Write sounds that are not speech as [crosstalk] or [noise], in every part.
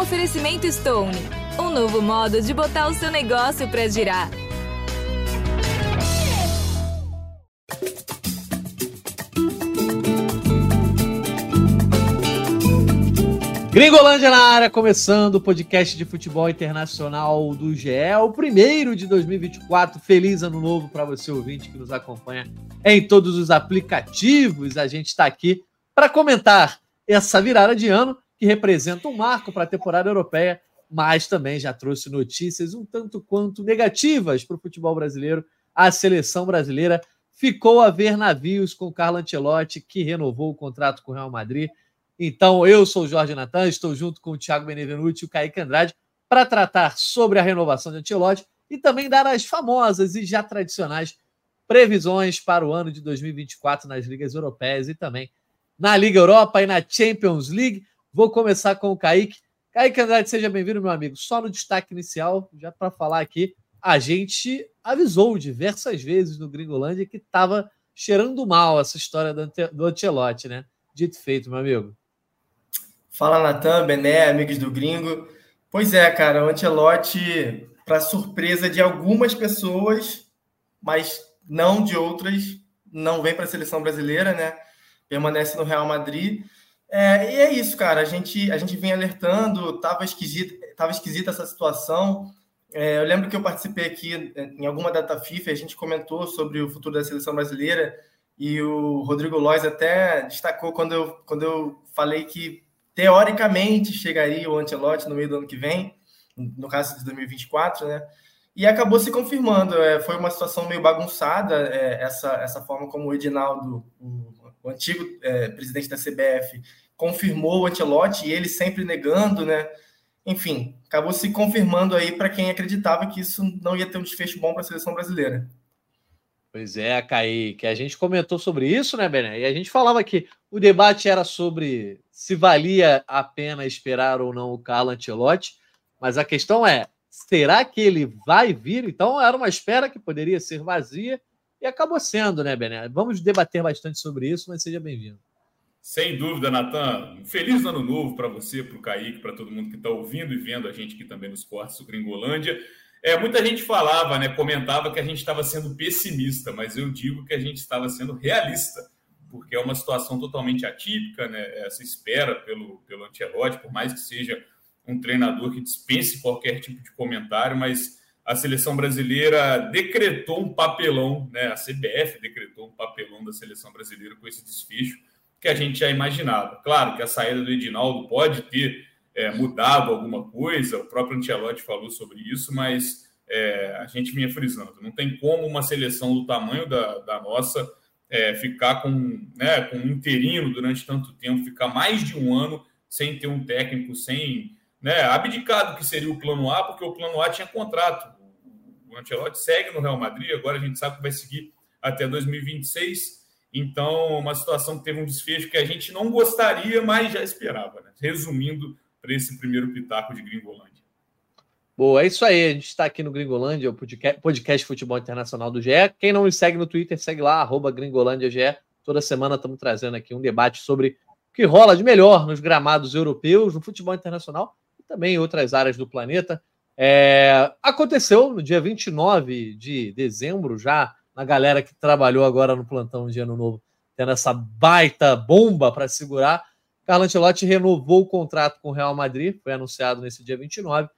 Oferecimento Stone, um novo modo de botar o seu negócio para girar. Gringolândia na área, começando o podcast de futebol internacional do GE, o primeiro de 2024. Feliz ano novo para você, ouvinte, que nos acompanha em todos os aplicativos. A gente está aqui para comentar essa virada de ano que representa um marco para a temporada europeia, mas também já trouxe notícias um tanto quanto negativas para o futebol brasileiro. A seleção brasileira ficou a ver navios com Carlo Ancelotti, que renovou o contrato com o Real Madrid. Então, eu sou o Jorge Natan, estou junto com o Thiago Benevenuti e o Kaique Andrade para tratar sobre a renovação de Ancelotti e também dar as famosas e já tradicionais previsões para o ano de 2024 nas ligas europeias e também na Liga Europa e na Champions League. Vou começar com o Kaique. Kaique Andrade, seja bem-vindo, meu amigo. Só no destaque inicial, já para falar aqui, a gente avisou diversas vezes no Gringolândia que estava cheirando mal essa história do, Ante do Ancelotti, né? Dito feito, meu amigo. Fala, Natan, Bené, amigos do Gringo. Pois é, cara, o Ancelotti, para surpresa de algumas pessoas, mas não de outras, não vem para a seleção brasileira, né? Permanece no Real Madrid. É, e é isso, cara. A gente, a gente vem alertando, tava esquisito, tava esquisita essa situação. É, eu lembro que eu participei aqui é, em alguma data FIFA, a gente comentou sobre o futuro da seleção brasileira e o Rodrigo Lois até destacou quando eu, quando eu falei que teoricamente chegaria o Ancelotti no meio do ano que vem, no caso de 2024, né? E acabou se confirmando. É, foi uma situação meio bagunçada é, essa, essa forma como o Edinaldo, o o antigo é, presidente da CBF, confirmou o Ancelotti e ele sempre negando, né? Enfim, acabou se confirmando aí para quem acreditava que isso não ia ter um desfecho bom para a seleção brasileira. Pois é, Kaique, a gente comentou sobre isso, né, Bené? E a gente falava que o debate era sobre se valia a pena esperar ou não o Carlo Ancelotti, mas a questão é, será que ele vai vir? Então era uma espera que poderia ser vazia e acabou sendo, né, Bené? Vamos debater bastante sobre isso, mas seja bem-vindo. Sem dúvida, Natan. Feliz ano novo para você, para o Kaique, para todo mundo que está ouvindo e vendo a gente aqui também nos cortes do Gringolândia. É, muita gente falava, né, comentava que a gente estava sendo pessimista, mas eu digo que a gente estava sendo realista, porque é uma situação totalmente atípica, né, essa espera pelo, pelo Ancelotti, por mais que seja um treinador que dispense qualquer tipo de comentário, mas a seleção brasileira decretou um papelão, né? A CBF decretou um papelão da seleção brasileira com esse desfecho que a gente já imaginava. Claro que a saída do Edinaldo pode ter é, mudado alguma coisa, o próprio Ancelotti falou sobre isso, mas é, a gente vinha frisando. Não tem como uma seleção do tamanho da, da nossa é, ficar com, né, com um interino durante tanto tempo, ficar mais de um ano sem ter um técnico, sem né, abdicado que seria o plano A, porque o plano A tinha contrato o Ancelotti segue no Real Madrid, agora a gente sabe que vai seguir até 2026. Então, uma situação que teve um desfecho que a gente não gostaria, mas já esperava. Né? Resumindo, para esse primeiro pitaco de Gringolândia. Boa, é isso aí. A gente está aqui no Gringolândia, o podcast, Futebol Internacional do GE. Quem não me segue no Twitter, segue lá, arroba Gringolândia GE. Toda semana estamos trazendo aqui um debate sobre o que rola de melhor nos gramados europeus, no futebol internacional e também em outras áreas do planeta. É, aconteceu no dia 29 de dezembro, já na galera que trabalhou agora no plantão de Ano Novo, tendo essa baita bomba para segurar. Carlo Ancelotti renovou o contrato com o Real Madrid, foi anunciado nesse dia 29.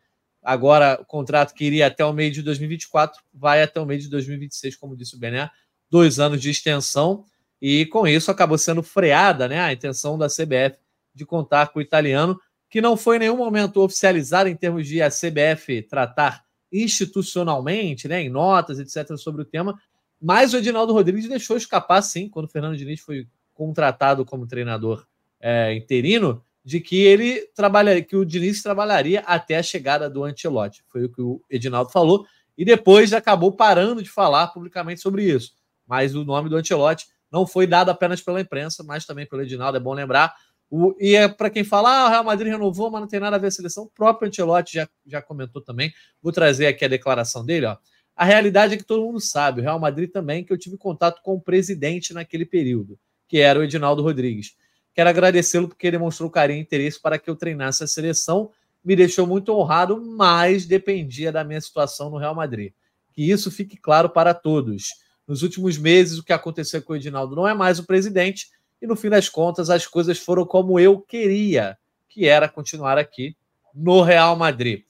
Agora, o contrato que iria até o meio de 2024 vai até o meio de 2026, como disse o Bené, dois anos de extensão. E com isso acabou sendo freada né, a intenção da CBF de contar com o italiano que não foi em nenhum momento oficializado em termos de a CBF tratar institucionalmente, né, em notas, etc., sobre o tema, mas o Edinaldo Rodrigues deixou escapar, sim, quando o Fernando Diniz foi contratado como treinador é, interino, de que ele trabalharia, que o Diniz trabalharia até a chegada do Ancelotti. Foi o que o Edinaldo falou, e depois acabou parando de falar publicamente sobre isso. Mas o nome do Ancelotti não foi dado apenas pela imprensa, mas também pelo Edinaldo, é bom lembrar. O, e é para quem fala, ah, o Real Madrid renovou, mas não tem nada a ver a seleção. O próprio Ancelotti já, já comentou também. Vou trazer aqui a declaração dele. Ó. A realidade é que todo mundo sabe, o Real Madrid também, que eu tive contato com o presidente naquele período, que era o Edinaldo Rodrigues. Quero agradecê-lo porque ele demonstrou carinho e interesse para que eu treinasse a seleção. me deixou muito honrado, mas dependia da minha situação no Real Madrid. Que isso fique claro para todos. Nos últimos meses, o que aconteceu com o Edinaldo não é mais o presidente, e no fim das contas, as coisas foram como eu queria, que era continuar aqui no Real Madrid.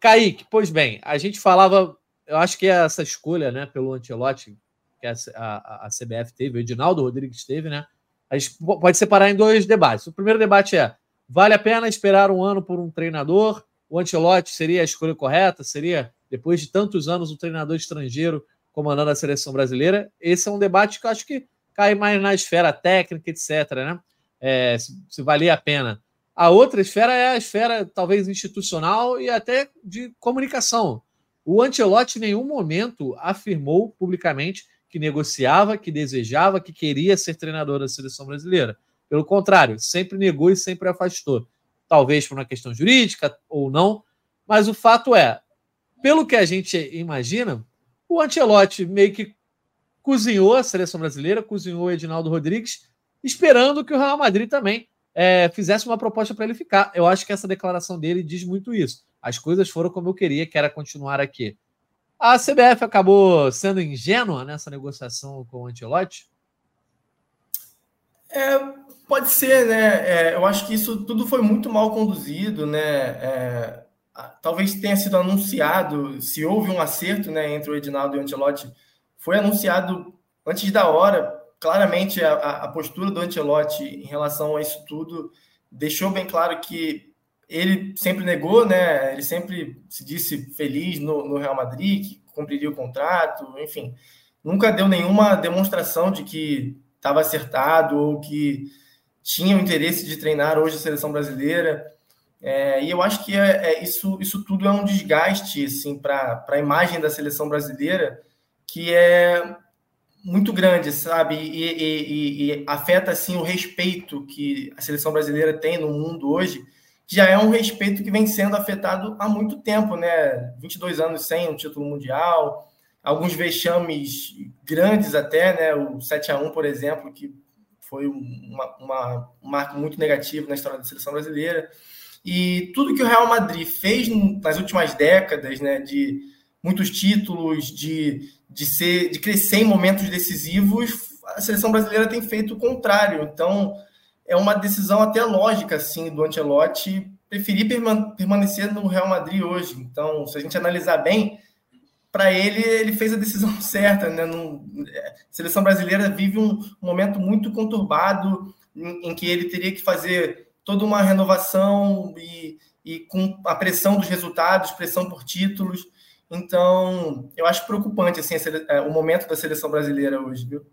Kaique, pois bem, a gente falava, eu acho que essa escolha né, pelo Antelote, que a, a, a CBF teve, o Edinaldo Rodrigues teve, né? A gente pode separar em dois debates. O primeiro debate é: vale a pena esperar um ano por um treinador? O Ancelotti seria a escolha correta? Seria, depois de tantos anos, um treinador estrangeiro comandando a seleção brasileira? Esse é um debate que eu acho que cai mais na esfera técnica, etc. Né? É, se, se a pena. A outra esfera é a esfera, talvez, institucional e até de comunicação. O Ancelotti, em nenhum momento, afirmou publicamente que negociava, que desejava, que queria ser treinador da seleção brasileira. Pelo contrário, sempre negou e sempre afastou. Talvez por uma questão jurídica ou não, mas o fato é, pelo que a gente imagina, o Ancelotti meio que cozinhou a seleção brasileira, cozinhou o Edinaldo Rodrigues, esperando que o Real Madrid também é, fizesse uma proposta para ele ficar. Eu acho que essa declaração dele diz muito isso. As coisas foram como eu queria, que era continuar aqui. A CBF acabou sendo ingênua nessa negociação com o Antelote? É, pode ser, né? É, eu acho que isso tudo foi muito mal conduzido, né? É, talvez tenha sido anunciado, se houve um acerto né, entre o Edinaldo e o Antelote, foi anunciado antes da hora. Claramente, a, a postura do Antelote em relação a isso tudo deixou bem claro que ele sempre negou, né? Ele sempre se disse feliz no, no, Real Madrid, que cumpriria o contrato, enfim. Nunca deu nenhuma demonstração de que estava acertado ou que tinha o interesse de treinar hoje a seleção brasileira. É, e eu acho que é, é, isso, isso tudo é um desgaste assim, para a imagem da seleção brasileira que é muito grande, sabe? E, e, e, e afeta assim, o respeito que a seleção brasileira tem no mundo hoje já é um respeito que vem sendo afetado há muito tempo, né? 22 anos sem um título mundial, alguns vexames grandes até, né? O 7 a 1 por exemplo, que foi uma, uma, um marco muito negativo na história da seleção brasileira. E tudo que o Real Madrid fez nas últimas décadas, né? De muitos títulos, de, de, ser, de crescer em momentos decisivos, a seleção brasileira tem feito o contrário. Então, é uma decisão até lógica, assim, do Ancelotti preferir permanecer no Real Madrid hoje. Então, se a gente analisar bem, para ele, ele fez a decisão [laughs] certa. Né? No, é, a seleção brasileira vive um momento muito conturbado em, em, que ele teria que fazer toda uma renovação e, e com a pressão dos resultados, pressão por títulos. Então, eu acho preocupante assim, é, o momento da seleção brasileira hoje, viu?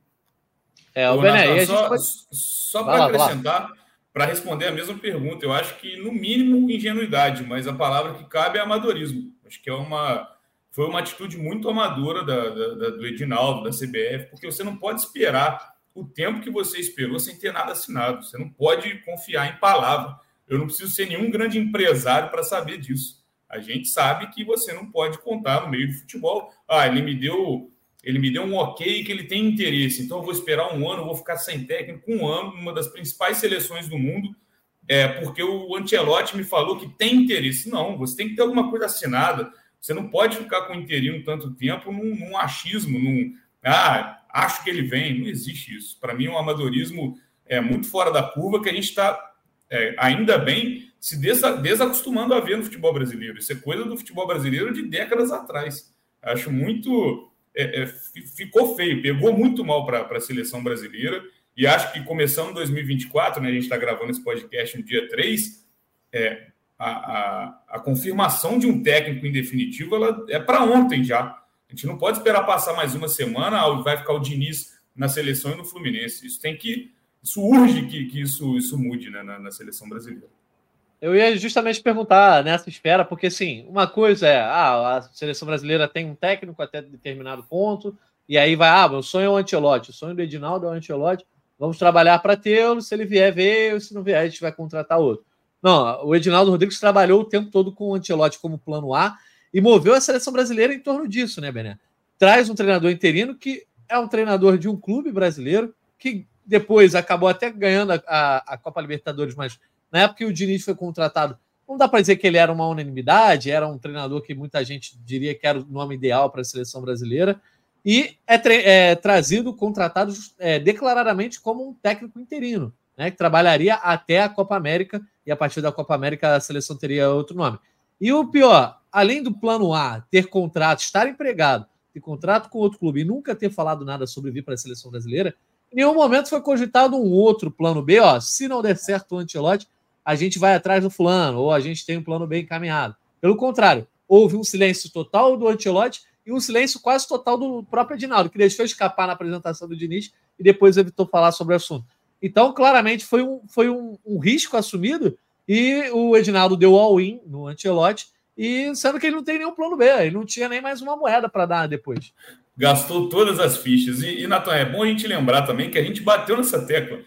É, o Bené, só, pode... só para acrescentar, para responder a mesma pergunta, eu acho que, no mínimo, ingenuidade, mas a palavra que cabe é amadorismo. Acho que é uma, foi uma atitude muito amadora da, da, do Edinaldo, da CBF, porque você não pode esperar o tempo que você esperou sem ter nada assinado. Você não pode confiar em palavra. Eu não preciso ser nenhum grande empresário para saber disso. A gente sabe que você não pode contar no meio do futebol. Ah, ele me deu ele me deu um ok que ele tem interesse, então eu vou esperar um ano, vou ficar sem técnico um ano, numa das principais seleções do mundo, é, porque o Ancelotti me falou que tem interesse. Não, você tem que ter alguma coisa assinada. Você não pode ficar com interino tanto tempo num, num achismo, num ah, acho que ele vem. Não existe isso. Para mim, é um amadorismo é muito fora da curva que a gente está, é, ainda bem, se desacostumando a ver no futebol brasileiro. Isso é coisa do futebol brasileiro de décadas atrás. Acho muito é, é, ficou feio, pegou muito mal para a seleção brasileira. E acho que começando 2024, né, a gente está gravando esse podcast no dia 3, é, a, a, a, confirmação de um técnico em definitivo ela é para ontem já. A gente não pode esperar passar mais uma semana, vai ficar o Diniz na seleção e no Fluminense. Isso tem que. Isso urge que, que isso, isso mude né, na, na seleção brasileira. Eu ia justamente perguntar nessa esfera, porque assim, uma coisa é, ah, a seleção brasileira tem um técnico até determinado ponto, e aí vai, ah, meu sonho é o Antelote, o sonho do Edinaldo é o Antelote, vamos trabalhar para tê-lo, se ele vier, veio, se não vier, a gente vai contratar outro. Não, o Edinaldo Rodrigues trabalhou o tempo todo com o Antelote como plano A e moveu a seleção brasileira em torno disso, né, Bené? Traz um treinador interino que é um treinador de um clube brasileiro, que depois acabou até ganhando a, a, a Copa Libertadores, mas na época que o Diniz foi contratado, não dá para dizer que ele era uma unanimidade, era um treinador que muita gente diria que era o nome ideal para a seleção brasileira, e é, é trazido, contratado é, declaradamente como um técnico interino, né, que trabalharia até a Copa América, e a partir da Copa América a seleção teria outro nome. E o pior, além do plano A, ter contrato, estar empregado, ter contrato com outro clube e nunca ter falado nada sobre vir para a seleção brasileira, em nenhum momento foi cogitado um outro plano B, ó, se não der certo o Antelote, a gente vai atrás do fulano, ou a gente tem um plano bem encaminhado. Pelo contrário, houve um silêncio total do Antelote e um silêncio quase total do próprio Edinaldo, que deixou escapar na apresentação do Diniz e depois evitou falar sobre o assunto. Então, claramente, foi um, foi um, um risco assumido e o Edinaldo deu all-in no Antelote, e sendo que ele não tem nenhum plano B, ele não tinha nem mais uma moeda para dar depois. Gastou todas as fichas. E, e Natan, é bom a gente lembrar também que a gente bateu nessa tecla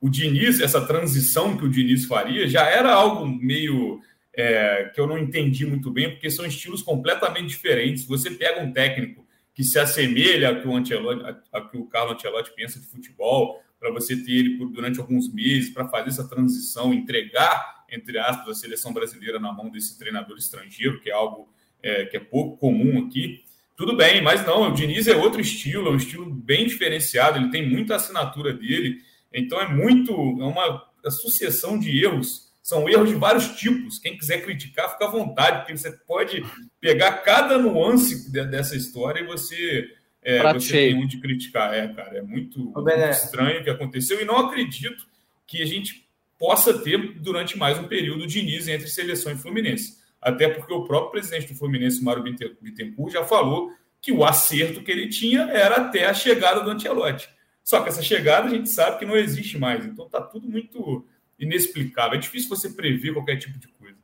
o Diniz, essa transição que o Diniz faria, já era algo meio é, que eu não entendi muito bem, porque são estilos completamente diferentes. Você pega um técnico que se assemelha a que o, Ancelotti, a, que o Carlo Ancelotti pensa de futebol, para você ter ele por, durante alguns meses, para fazer essa transição, entregar, entre aspas, a seleção brasileira na mão desse treinador estrangeiro, que é algo é, que é pouco comum aqui. Tudo bem, mas não, o Diniz é outro estilo, é um estilo bem diferenciado, ele tem muita assinatura dele, então é muito, é uma sucessão de erros. São erros de vários tipos. Quem quiser criticar, fica à vontade, porque você pode pegar cada nuance dessa história e você, é, você tem onde criticar. É, cara, é muito, muito estranho o que aconteceu e não acredito que a gente possa ter durante mais um período de Diniz entre seleção e Fluminense. Até porque o próprio presidente do Fluminense, Mário Bittencourt, já falou que o acerto que ele tinha era até a chegada do Ancelotti. Só que essa chegada a gente sabe que não existe mais. Então está tudo muito inexplicável. É difícil você prever qualquer tipo de coisa.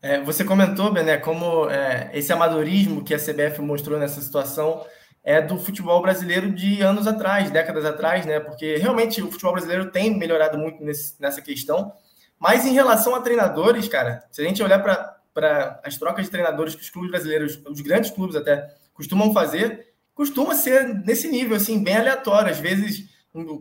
É, você comentou, Bené, como é, esse amadorismo que a CBF mostrou nessa situação é do futebol brasileiro de anos atrás, décadas atrás, né? Porque realmente o futebol brasileiro tem melhorado muito nesse, nessa questão. Mas em relação a treinadores, cara, se a gente olhar para as trocas de treinadores que os clubes brasileiros, os grandes clubes até, costumam fazer, costuma ser nesse nível, assim, bem aleatório. Às vezes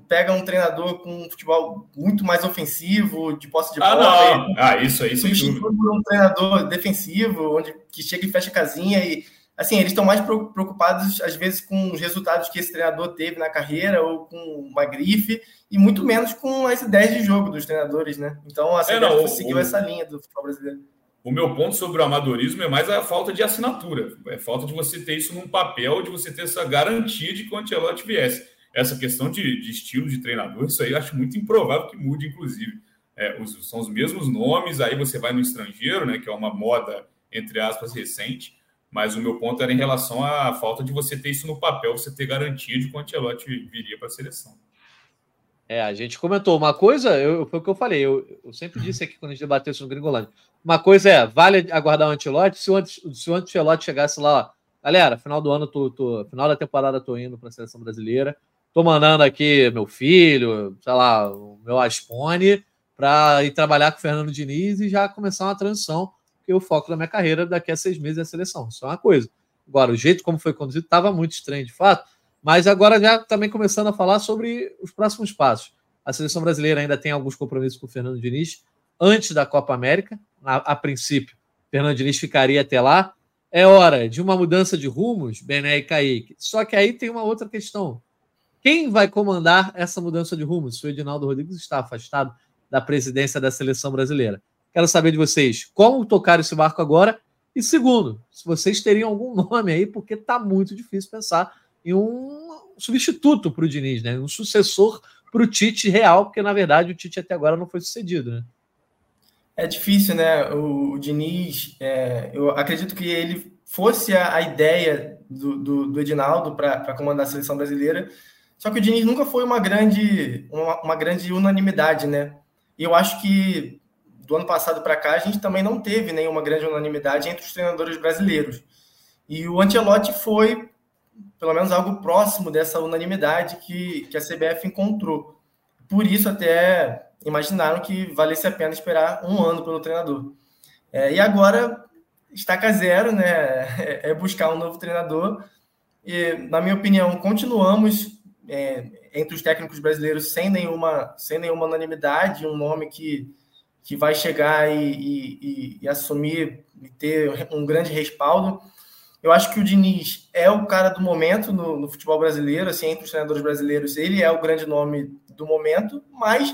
pega um treinador com um futebol muito mais ofensivo, de posse de ah, bola. Não. Ah, isso aí, sem dúvida. um treinador defensivo, onde que chega e fecha a casinha e assim, eles estão mais preocupados às vezes com os resultados que esse treinador teve na carreira ou com uma grife e muito menos com as ideias de jogo dos treinadores, né? Então a CBF é, não, seguiu o... essa linha do futebol brasileiro. O meu ponto sobre o amadorismo é mais a falta de assinatura. É falta de você ter isso num papel, de você ter essa garantia de que o Ancelotti viesse. Essa questão de, de estilo de treinador, isso aí eu acho muito improvável que mude, inclusive. É, os, são os mesmos nomes, aí você vai no estrangeiro, né, que é uma moda, entre aspas, recente. Mas o meu ponto era em relação à falta de você ter isso no papel, você ter garantia de que o Ancelotti viria para a seleção. É, a gente comentou uma coisa, eu, foi o que eu falei, eu, eu sempre disse aqui quando a gente debateu isso no Gringolândia. Uma coisa é, vale aguardar o Antelote, se o, Antelote chegasse lá, ó, galera, final do ano, tô, tô, final da temporada tô indo para a seleção brasileira, tô mandando aqui meu filho, sei lá, o meu Aspone, para ir trabalhar com o Fernando Diniz e já começar uma transição, porque o foco da minha carreira daqui a seis meses é a seleção, isso é uma coisa. Agora, o jeito como foi conduzido estava muito estranho, de fato, mas agora já também começando a falar sobre os próximos passos. A seleção brasileira ainda tem alguns compromissos com o Fernando Diniz antes da Copa América. A, a princípio, Fernando Diniz ficaria até lá. É hora de uma mudança de rumos, Bené e Kaique. Só que aí tem uma outra questão. Quem vai comandar essa mudança de rumos se o Edinaldo Rodrigues está afastado da presidência da seleção brasileira? Quero saber de vocês como tocar esse barco agora. E segundo, se vocês teriam algum [laughs] nome aí, porque está muito difícil pensar e um substituto para o Diniz, né? um sucessor para o Tite real, porque na verdade o Tite até agora não foi sucedido. Né? É difícil, né? O, o Diniz, é, eu acredito que ele fosse a, a ideia do, do, do Edinaldo para comandar a seleção brasileira, só que o Diniz nunca foi uma grande, uma, uma grande unanimidade, né? E eu acho que do ano passado para cá a gente também não teve nenhuma grande unanimidade entre os treinadores brasileiros. E o Ancelotti foi pelo menos algo próximo dessa unanimidade que, que a CBF encontrou. Por isso, até imaginaram que valesse a pena esperar um ano pelo treinador. É, e agora, estaca zero, né? [laughs] É, buscar um novo treinador. E, na minha opinião, continuamos é, entre os técnicos brasileiros sem nenhuma, sem nenhuma unanimidade, um nome que que vai chegar e, e, e assumir e ter um grande respaldo. Eu acho que o Diniz é o cara do momento no, no, futebol brasileiro, assim, entre os treinadores brasileiros, ele é o grande nome do momento, mas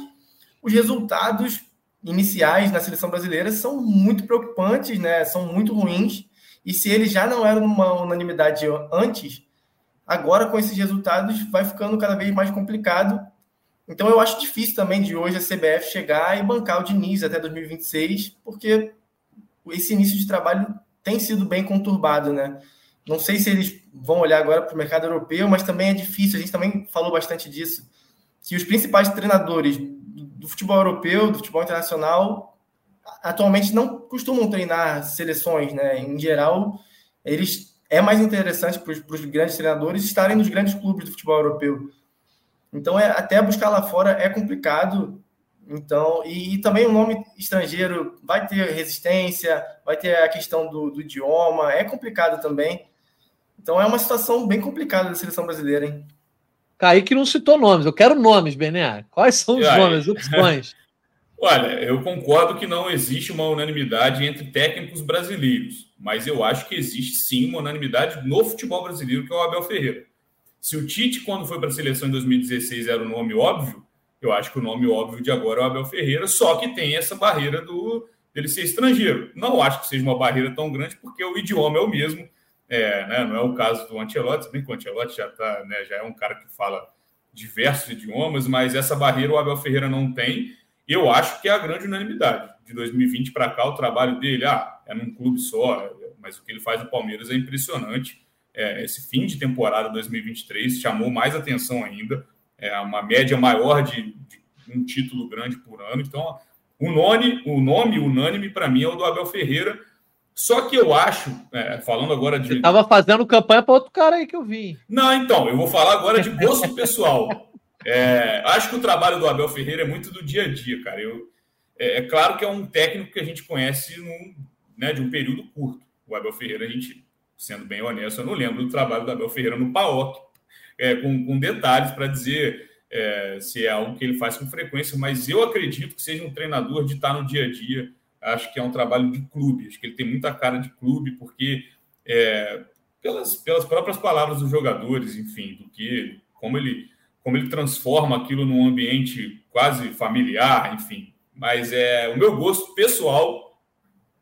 os resultados iniciais na seleção brasileira são muito preocupantes, né? São muito ruins. E se ele já não era uma unanimidade antes, agora com esses resultados vai ficando cada vez mais complicado. Então eu acho difícil também de hoje a CBF chegar e bancar o Diniz até 2026, porque esse início de trabalho tem sido bem conturbado, né? Não sei se eles vão olhar agora para o mercado europeu, mas também é difícil. A gente também falou bastante disso. Que os principais treinadores do futebol europeu, do futebol internacional, atualmente não costumam treinar seleções, né? Em geral, eles é mais interessante para os grandes treinadores estarem nos grandes clubes do futebol europeu. Então, é, até buscar lá fora é complicado. Então, e, e, também o nome estrangeiro vai ter resistência, vai ter a questão do, do, idioma, é complicado também. Então é uma situação bem complicada da seleção brasileira, hein? Kaique não citou nomes, eu quero nomes, Bené. Quais são os nomes, opções? [laughs] Olha, eu concordo que não existe uma unanimidade entre técnicos brasileiros, mas eu acho que existe sim uma unanimidade no futebol brasileiro, que é o Abel Ferreira. Se o Tite, quando foi para a seleção em 2016, era o nome óbvio, eu acho que o nome óbvio de agora é o Abel Ferreira, só que tem essa barreira do dele ser estrangeiro. Não acho que seja uma barreira tão grande, porque o idioma é o mesmo. É, né, não é o caso do Ancelotti, se bem que o Ancelotti já, tá, né, já é um cara que fala diversos idiomas, mas essa barreira o Abel Ferreira não tem. Eu acho que é a grande unanimidade. De 2020 para cá, o trabalho dele ah, é num clube só, mas o que ele faz no Palmeiras é impressionante. É, esse fim de temporada 2023 chamou mais atenção ainda é uma média maior de, de, um título grande por ano. Então, o nome, o nome unânime para mim é o do Abel Ferreira. Só que eu acho, é, falando agora de. Você estava fazendo campanha para outro cara aí que eu vi. Não, então, eu vou falar agora de gosto pessoal. É, acho que o trabalho do Abel Ferreira é muito do dia a dia, cara. Eu, é, é claro que é um técnico que a gente conhece num, né, de um período curto. O Abel Ferreira, a gente, sendo bem honesto, eu não lembro do trabalho do Abel Ferreira no PAOC, é, com, com, detalhes para dizer é, se é algo que ele faz com frequência, mas eu acredito que seja um treinador de estar no dia a dia. Acho que é um trabalho de clube, acho que ele tem muita cara de clube, porque é, pelas, pelas próprias palavras dos jogadores, enfim, do que como ele como ele transforma aquilo num ambiente quase familiar, enfim. Mas é o meu gosto pessoal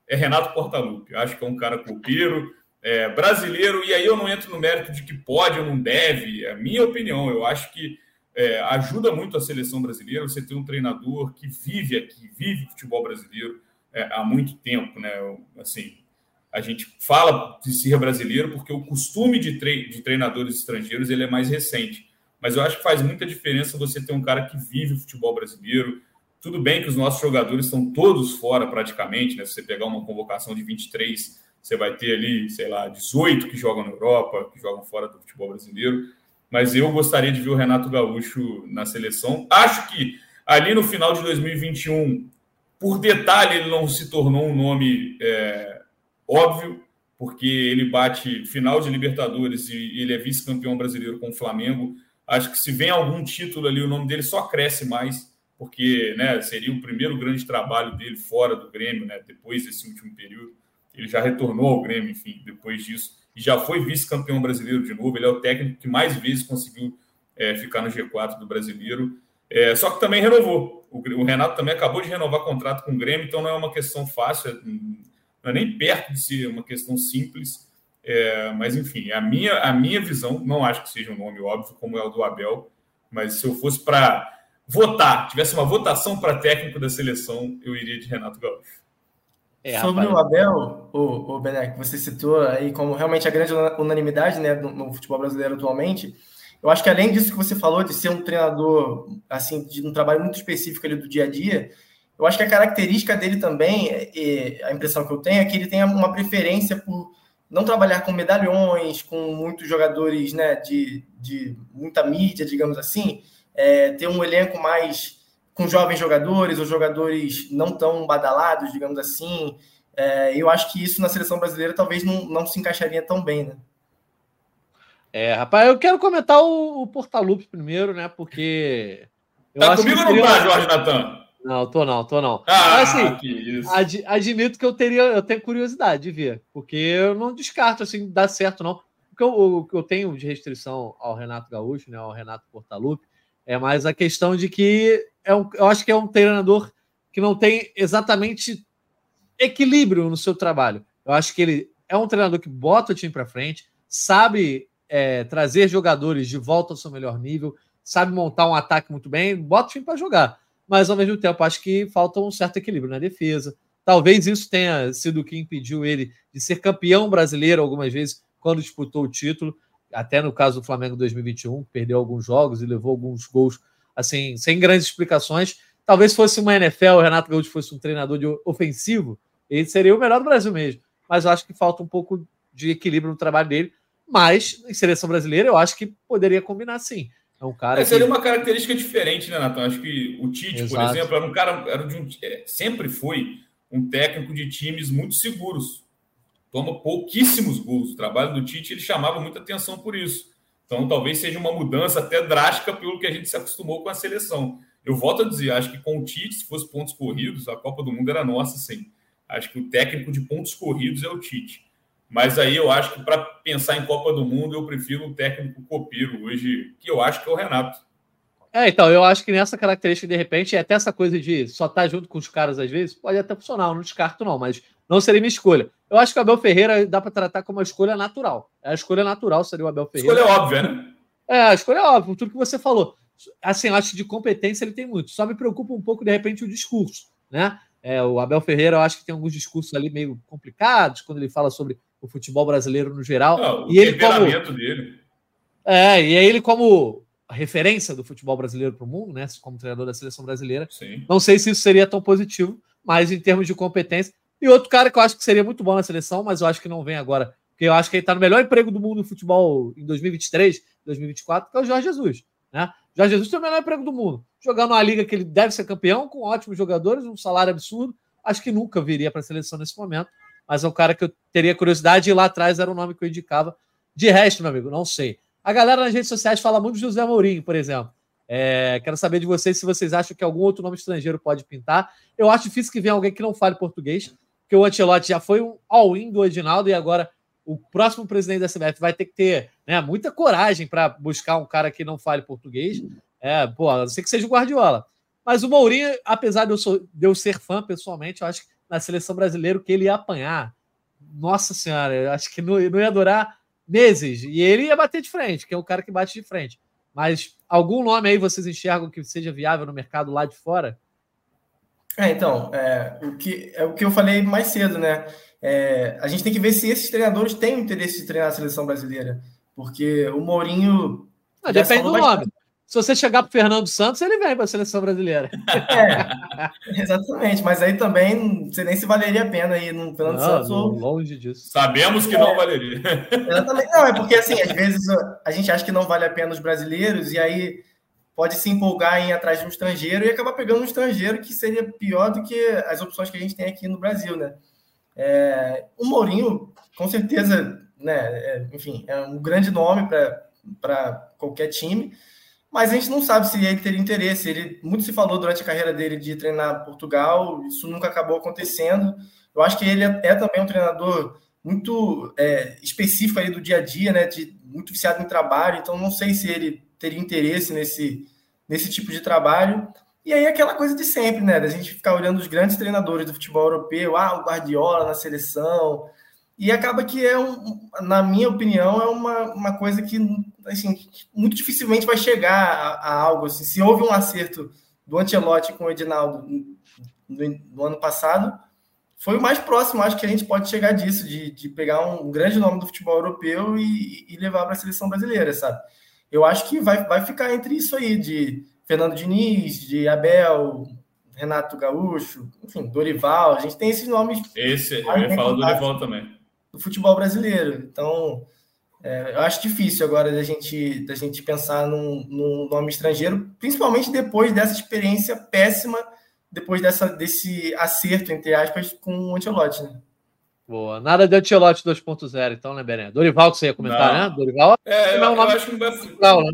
é Renato Portaluppi. acho que é um cara copeiro, é, brasileiro, e aí eu não entro no mérito de que pode ou não deve, é a minha opinião. Eu acho que é, ajuda muito a seleção brasileira você ter um treinador que vive aqui, vive futebol brasileiro é, há muito tempo, né? Assim, a gente fala de ser brasileiro porque o costume de, tre de treinadores estrangeiros ele é mais recente. Mas eu acho que faz muita diferença você ter um cara que vive o futebol brasileiro. Tudo bem que os nossos jogadores estão todos fora praticamente, né? Se você pegar uma convocação de 23 você vai ter ali, sei lá, 18 que jogam na Europa, que jogam fora do futebol brasileiro. Mas eu gostaria de ver o Renato Gaúcho na seleção. Acho que ali no final de 2021, por detalhe, ele não se tornou um nome é, óbvio, porque ele bate final de Libertadores e ele é vice-campeão brasileiro com o Flamengo. Acho que se vem algum título ali, o nome dele só cresce mais, porque né, seria o primeiro grande trabalho dele fora do Grêmio, né, depois desse último período. Ele já retornou ao Grêmio, enfim, depois disso. E já foi vice-campeão brasileiro de novo. Ele é o técnico que mais vezes conseguiu é, ficar no G4 do brasileiro. É, só que também renovou. O, o, Renato também acabou de renovar contrato com o Grêmio, então não é uma questão fácil, é, não é nem perto de ser uma questão simples. É, mas, enfim, a minha, a minha visão, não acho que seja um nome óbvio, como é o do Abel, mas se eu fosse para votar, tivesse uma votação para técnico da seleção, eu iria de Renato Gaúcho. É, Sobre rapaz. o Abel, o, o Bené, que você citou aí como realmente a grande unanimidade né, no, no, futebol brasileiro atualmente, eu acho que além disso que você falou, de ser um treinador, assim, de um trabalho muito específico ali do dia a dia, eu acho que a característica dele também, é, a impressão que eu tenho, é que ele tem uma preferência por não trabalhar com medalhões, com muitos jogadores né, de, de muita mídia, digamos assim, é, ter um elenco mais com jovens jogadores ou jogadores não tão badalados, digamos assim. É, eu acho que isso na seleção brasileira talvez não, não se encaixaria tão bem, né? É, rapaz, eu quero comentar o, o Portalupe primeiro, né? Porque. tá comigo ou não tá, Jorge Natan? Não, tô não, tô não. Ah, Mas, assim, que isso. Ad, admito que eu teria, eu tenho curiosidade de ver, porque eu não descarto assim, dar certo não. O que eu, o eu tenho de restrição ao Renato Gaúcho, né, ao Renato Portaluppi, é mais a questão de que é um, eu acho que é um treinador que não tem exatamente equilíbrio no seu trabalho. Eu acho que ele é um treinador que bota o time para frente, sabe é, trazer jogadores de volta ao seu melhor nível, sabe montar um ataque muito bem, bota o time para jogar. Mas ao mesmo tempo, acho que falta um certo equilíbrio na defesa. Talvez isso tenha sido o que impediu ele de ser campeão brasileiro algumas vezes quando disputou o título. Até no caso do Flamengo 2021, perdeu alguns jogos e levou alguns gols assim, sem grandes explicações. Talvez fosse uma NFL, o Renato Gaúcho fosse um treinador de ofensivo, ele seria o melhor do Brasil mesmo. Mas eu acho que falta um pouco de equilíbrio no trabalho dele. Mas em seleção brasileira, eu acho que poderia combinar sim. É um cara. É, seria que... uma característica diferente, né, Natan? Acho que o Tite, Exato. por exemplo, era um cara, era de um, é, sempre foi um técnico de times muito seguros. Toma pouquíssimos gols. O trabalho do Tite ele chamava muita atenção por isso. Então, talvez seja uma mudança até drástica pelo que a gente se acostumou com a seleção. Eu volto a dizer, acho que com o Tite, se fosse pontos corridos, a Copa do Mundo era nossa, sim. Acho que o técnico de pontos corridos é o Tite. Mas aí eu acho que para pensar em Copa do Mundo, eu prefiro o técnico copeiro hoje, que eu acho que é o Renato. É, então, eu acho que nessa característica, de repente, até essa coisa de só estar tá junto com os caras às vezes, pode até funcionar, eu não descarto, não, mas não seria minha escolha. Eu acho que o Abel Ferreira dá para tratar como uma escolha natural. A escolha natural seria o Abel Ferreira. Escolha óbvia, né? É, a escolha é óbvia, tudo que você falou. Assim, eu acho que de competência ele tem muito. Só me preocupa um pouco, de repente, o discurso, né? É, o Abel Ferreira, eu acho que tem alguns discursos ali meio complicados quando ele fala sobre o futebol brasileiro no geral. Não, e ele como dele. É, e aí ele como referência do futebol brasileiro para o mundo, né? Como treinador da seleção brasileira. Sim. Não sei se isso seria tão positivo, mas em termos de competência. E outro cara que eu acho que seria muito bom na seleção, mas eu acho que não vem agora, porque eu acho que ele está no melhor emprego do mundo no futebol em 2023, 2024, que é o Jorge Jesus. Né? Jorge Jesus tem o melhor emprego do mundo. Jogando uma liga que ele deve ser campeão, com ótimos jogadores, um salário absurdo. Acho que nunca viria para a seleção nesse momento. Mas é um cara que eu teria curiosidade e lá atrás era o nome que eu indicava. De resto, meu amigo, não sei. A galera nas redes sociais fala muito de José Mourinho, por exemplo. É, quero saber de vocês se vocês acham que algum outro nome estrangeiro pode pintar. Eu acho difícil que venha alguém que não fale português, porque o Ancelotti já foi um all-in do Edinaldo e agora o próximo presidente da CBF vai ter que ter né, muita coragem para buscar um cara que não fale português. É, pô, a não ser que seja o Guardiola. Mas o Mourinho, apesar de eu, sou, de eu ser fã pessoalmente, eu acho que na seleção brasileira que ele ia apanhar. Nossa Senhora, eu acho que não, não ia durar meses. E ele ia bater de frente, que é o cara que bate de frente. Mas algum nome aí vocês enxergam que seja viável no mercado lá de fora? É, então, é, o, que, é o que eu falei mais cedo, né? É, a gente tem que ver se esses treinadores têm interesse de treinar a seleção brasileira. Porque o Mourinho. Não, depende do nome. Se você chegar para Fernando Santos, ele vem para a seleção brasileira. É, exatamente. Mas aí também não sei nem se valeria a pena ir no Fernando não, Santos. Ou... Longe disso. Sabemos que é, não valeria. Exatamente. Não, é porque assim, às vezes a gente acha que não vale a pena os brasileiros e aí pode se empolgar em ir atrás de um estrangeiro e acabar pegando um estrangeiro que seria pior do que as opções que a gente tem aqui no Brasil, né? É, o Mourinho, com certeza, né, é, enfim, é um grande nome para qualquer time, mas a gente não sabe se ele teria interesse. Ele muito se falou durante a carreira dele de treinar Portugal, isso nunca acabou acontecendo. Eu acho que ele é, é também um treinador muito é, específico ali do dia a dia, né, de, muito viciado em trabalho, então não sei se ele teria interesse nesse, nesse tipo de trabalho. E aí aquela coisa de sempre, né? Da gente ficar olhando os grandes treinadores do futebol europeu, ah, o Guardiola na seleção. E acaba que é, um, na minha opinião, é uma, uma coisa que assim, muito dificilmente vai chegar a, a algo. Assim. Se houve um acerto do Ancelotti com o Edinaldo no, no, ano passado, foi o mais próximo, acho que a gente pode chegar disso, de, de pegar um grande nome do futebol europeu e, e levar para a seleção brasileira, sabe? Eu acho que vai, vai ficar entre isso aí, de Fernando Diniz, de Abel, Renato Gaúcho, enfim, Dorival. A gente tem esses nomes. Esse, eu ia falar do Dorival também. Do futebol brasileiro. Então, é, eu acho difícil agora da gente, da gente pensar num, num, nome estrangeiro, principalmente depois dessa experiência péssima, depois dessa, desse acerto, entre aspas, com o Ancelotti, né? Boa. Nada de Ancelotti 2.0, então, né, Beré? Dorival que você ia comentar, não. né? Dorival é, eu, é um nome eu acho que não vai... Legal, né?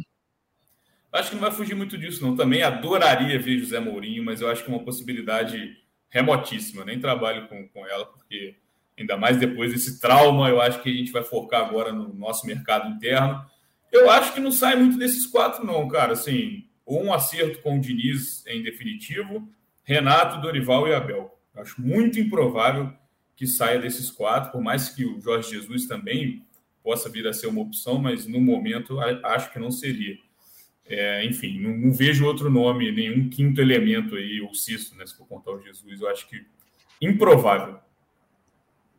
Acho que não vai fugir muito disso, não. Também adoraria ver José Mourinho, mas eu acho que é uma possibilidade remotíssima. Eu nem trabalho com, com ela, porque ainda mais depois desse trauma, eu acho que a gente vai focar agora no nosso mercado interno. Eu acho que não sai muito desses quatro, não, cara. Assim, um acerto com o Diniz em definitivo, Renato, Dorival e Abel. Acho muito improvável que saia desses quatro, por mais que o Jorge Jesus também possa vir a ser uma opção, mas no momento acho que não seria. É, enfim, não, não, vejo outro nome, nenhum quinto elemento aí, o sexto, né? Se for contar o Jesus, eu acho que improvável.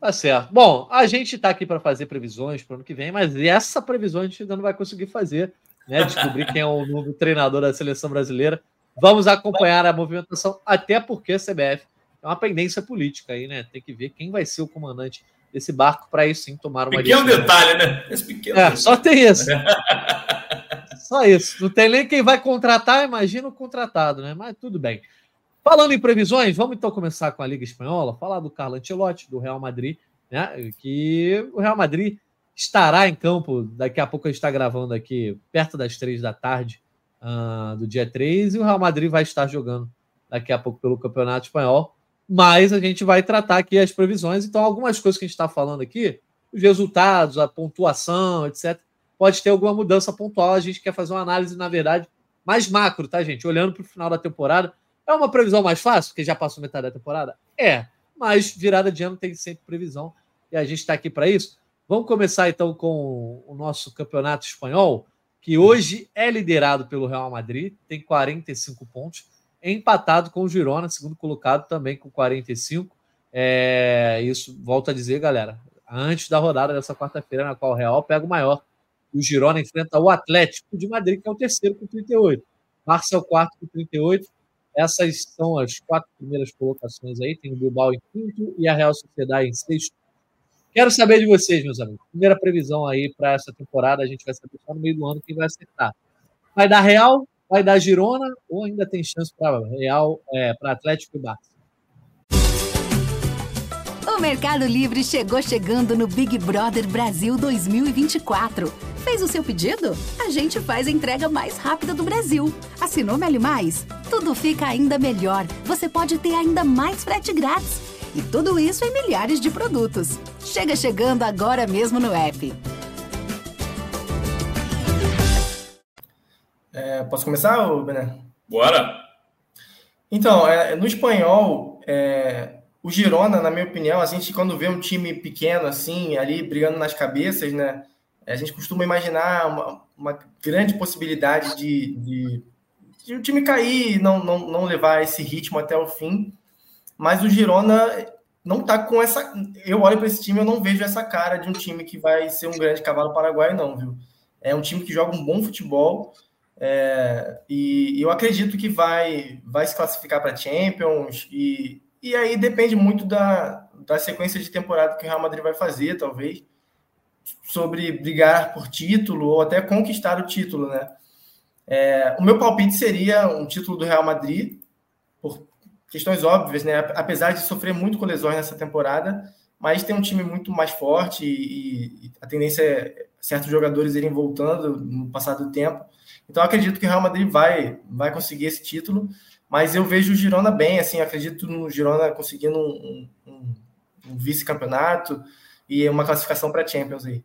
Tá certo. Bom, a gente está aqui para fazer previsões para o ano que vem, mas essa previsão a gente ainda não vai conseguir fazer, né? Descobrir quem é o novo treinador da seleção brasileira. Vamos acompanhar a movimentação, até porque a CBF é uma pendência política aí, né? Tem que ver quem vai ser o comandante desse barco para isso sim tomar uma pequeno decisão. detalhe, né? Esse pequeno é, só tem isso. só isso. Não tem nem quem vai contratar, imagina o contratado, né? Mas tudo bem. Falando em previsões, vamos então começar com a Liga Espanhola, falar do Carlo Ancelotti, do Real Madrid, né? Que o Real Madrid estará em campo, daqui a pouco a gente está gravando aqui, perto das três da tarde uh, do dia 3, e o Real Madrid vai estar jogando daqui a pouco pelo Campeonato Espanhol mas a gente vai tratar aqui as previsões. Então, algumas coisas que a gente está falando aqui, os resultados, a pontuação, etc., pode ter alguma mudança pontual. A gente quer fazer uma análise, na verdade, mais macro, tá, gente? Olhando para o final da temporada. É uma previsão mais fácil, porque já passou metade da temporada? É, mas virada de ano tem sempre previsão e a gente está aqui para isso. Vamos começar então com o nosso campeonato espanhol, que hoje é liderado pelo Real Madrid, tem 45 pontos empatado com o Girona, segundo colocado também com 45. É, isso, volto a dizer, galera, antes da rodada dessa quarta-feira, na qual o Real pega o maior. O Girona enfrenta o Atlético de Madrid, que é o terceiro com 38. Barça é o quarto com 38. Essas são as quatro primeiras colocações aí. Tem o Bilbao em quinto e a Real Sociedade em sexto. Quero saber de vocês, meus amigos. Primeira previsão aí para essa temporada, a gente vai saber só no meio do ano quem vai acertar. Vai dar Real, Vai dar Girona ou ainda tem chance para Real, é, para Atlético e Barça? O Mercado Livre chegou chegando no Big Brother Brasil 2024. Fez o seu pedido? A gente faz a entrega mais rápida do Brasil. Assinou Meli Mais? Tudo fica ainda melhor. Você pode ter ainda mais frete grátis. E tudo isso em milhares de produtos. Chega chegando agora mesmo no app. É, posso começar, Bené? Bora! Então, é, no espanhol, é, o Girona, na minha opinião, a gente quando vê um time pequeno assim, ali brigando nas cabeças, né? A gente costuma imaginar uma, uma grande possibilidade de, de, de, o time cair e não, não, não levar esse ritmo até o fim. Mas o Girona não tá com essa. Eu olho para esse time, eu não vejo essa cara de um time que vai ser um grande cavalo paraguaio, não, viu? É um time que joga um bom futebol é, e, eu acredito que vai, vai se classificar para Champions, e, e aí depende muito da, da sequência de temporada que o Real Madrid vai fazer, talvez, sobre brigar por título ou até conquistar o título, né? É, o meu palpite seria um título do Real Madrid, por questões óbvias, né? Apesar de sofrer muito com lesões nessa temporada, mas tem um time muito mais forte e, e a tendência é certos jogadores irem voltando no passar do tempo. Então acredito que o Real Madrid vai, vai conseguir esse título, mas eu vejo o Girona bem, assim, acredito no Girona conseguindo um, um, um vice-campeonato e uma classificação para Champions aí.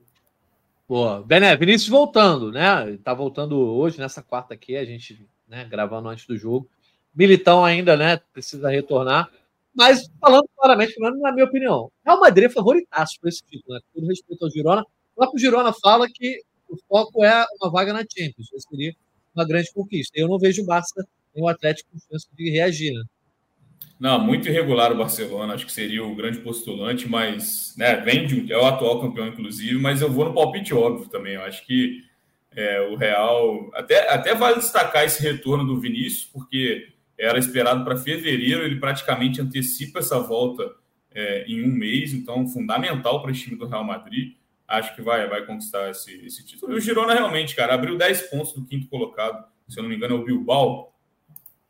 Boa. Bené, Vinícius voltando, né? Tá voltando hoje, nessa quarta aqui, a gente, né, gravando antes do jogo. Militão ainda, né, precisa retornar. Mas, falando claramente, falando na minha opinião, Real Madrid é favoritaço para esse título, né? Com respeito ao Girona. O próprio Girona fala que o foco é uma vaga na Champions. Isso seria uma grande conquista. Eu não vejo o Barça nem o Atlético com chance de reagir. Né? Não, muito irregular o Barcelona, acho que seria o grande postulante, mas né, vem de, é o atual campeão, inclusive, mas eu vou no palpite óbvio também. Eu acho que é, o Real até, até vale destacar esse retorno do Vinícius, porque era esperado para fevereiro, ele praticamente antecipa essa volta é, em um mês, então fundamental para o time do Real Madrid acho que vai, vai conquistar esse, esse título. E o Girona realmente, cara, abriu 10 pontos do quinto colocado. Se eu não me engano, é o Bilbao.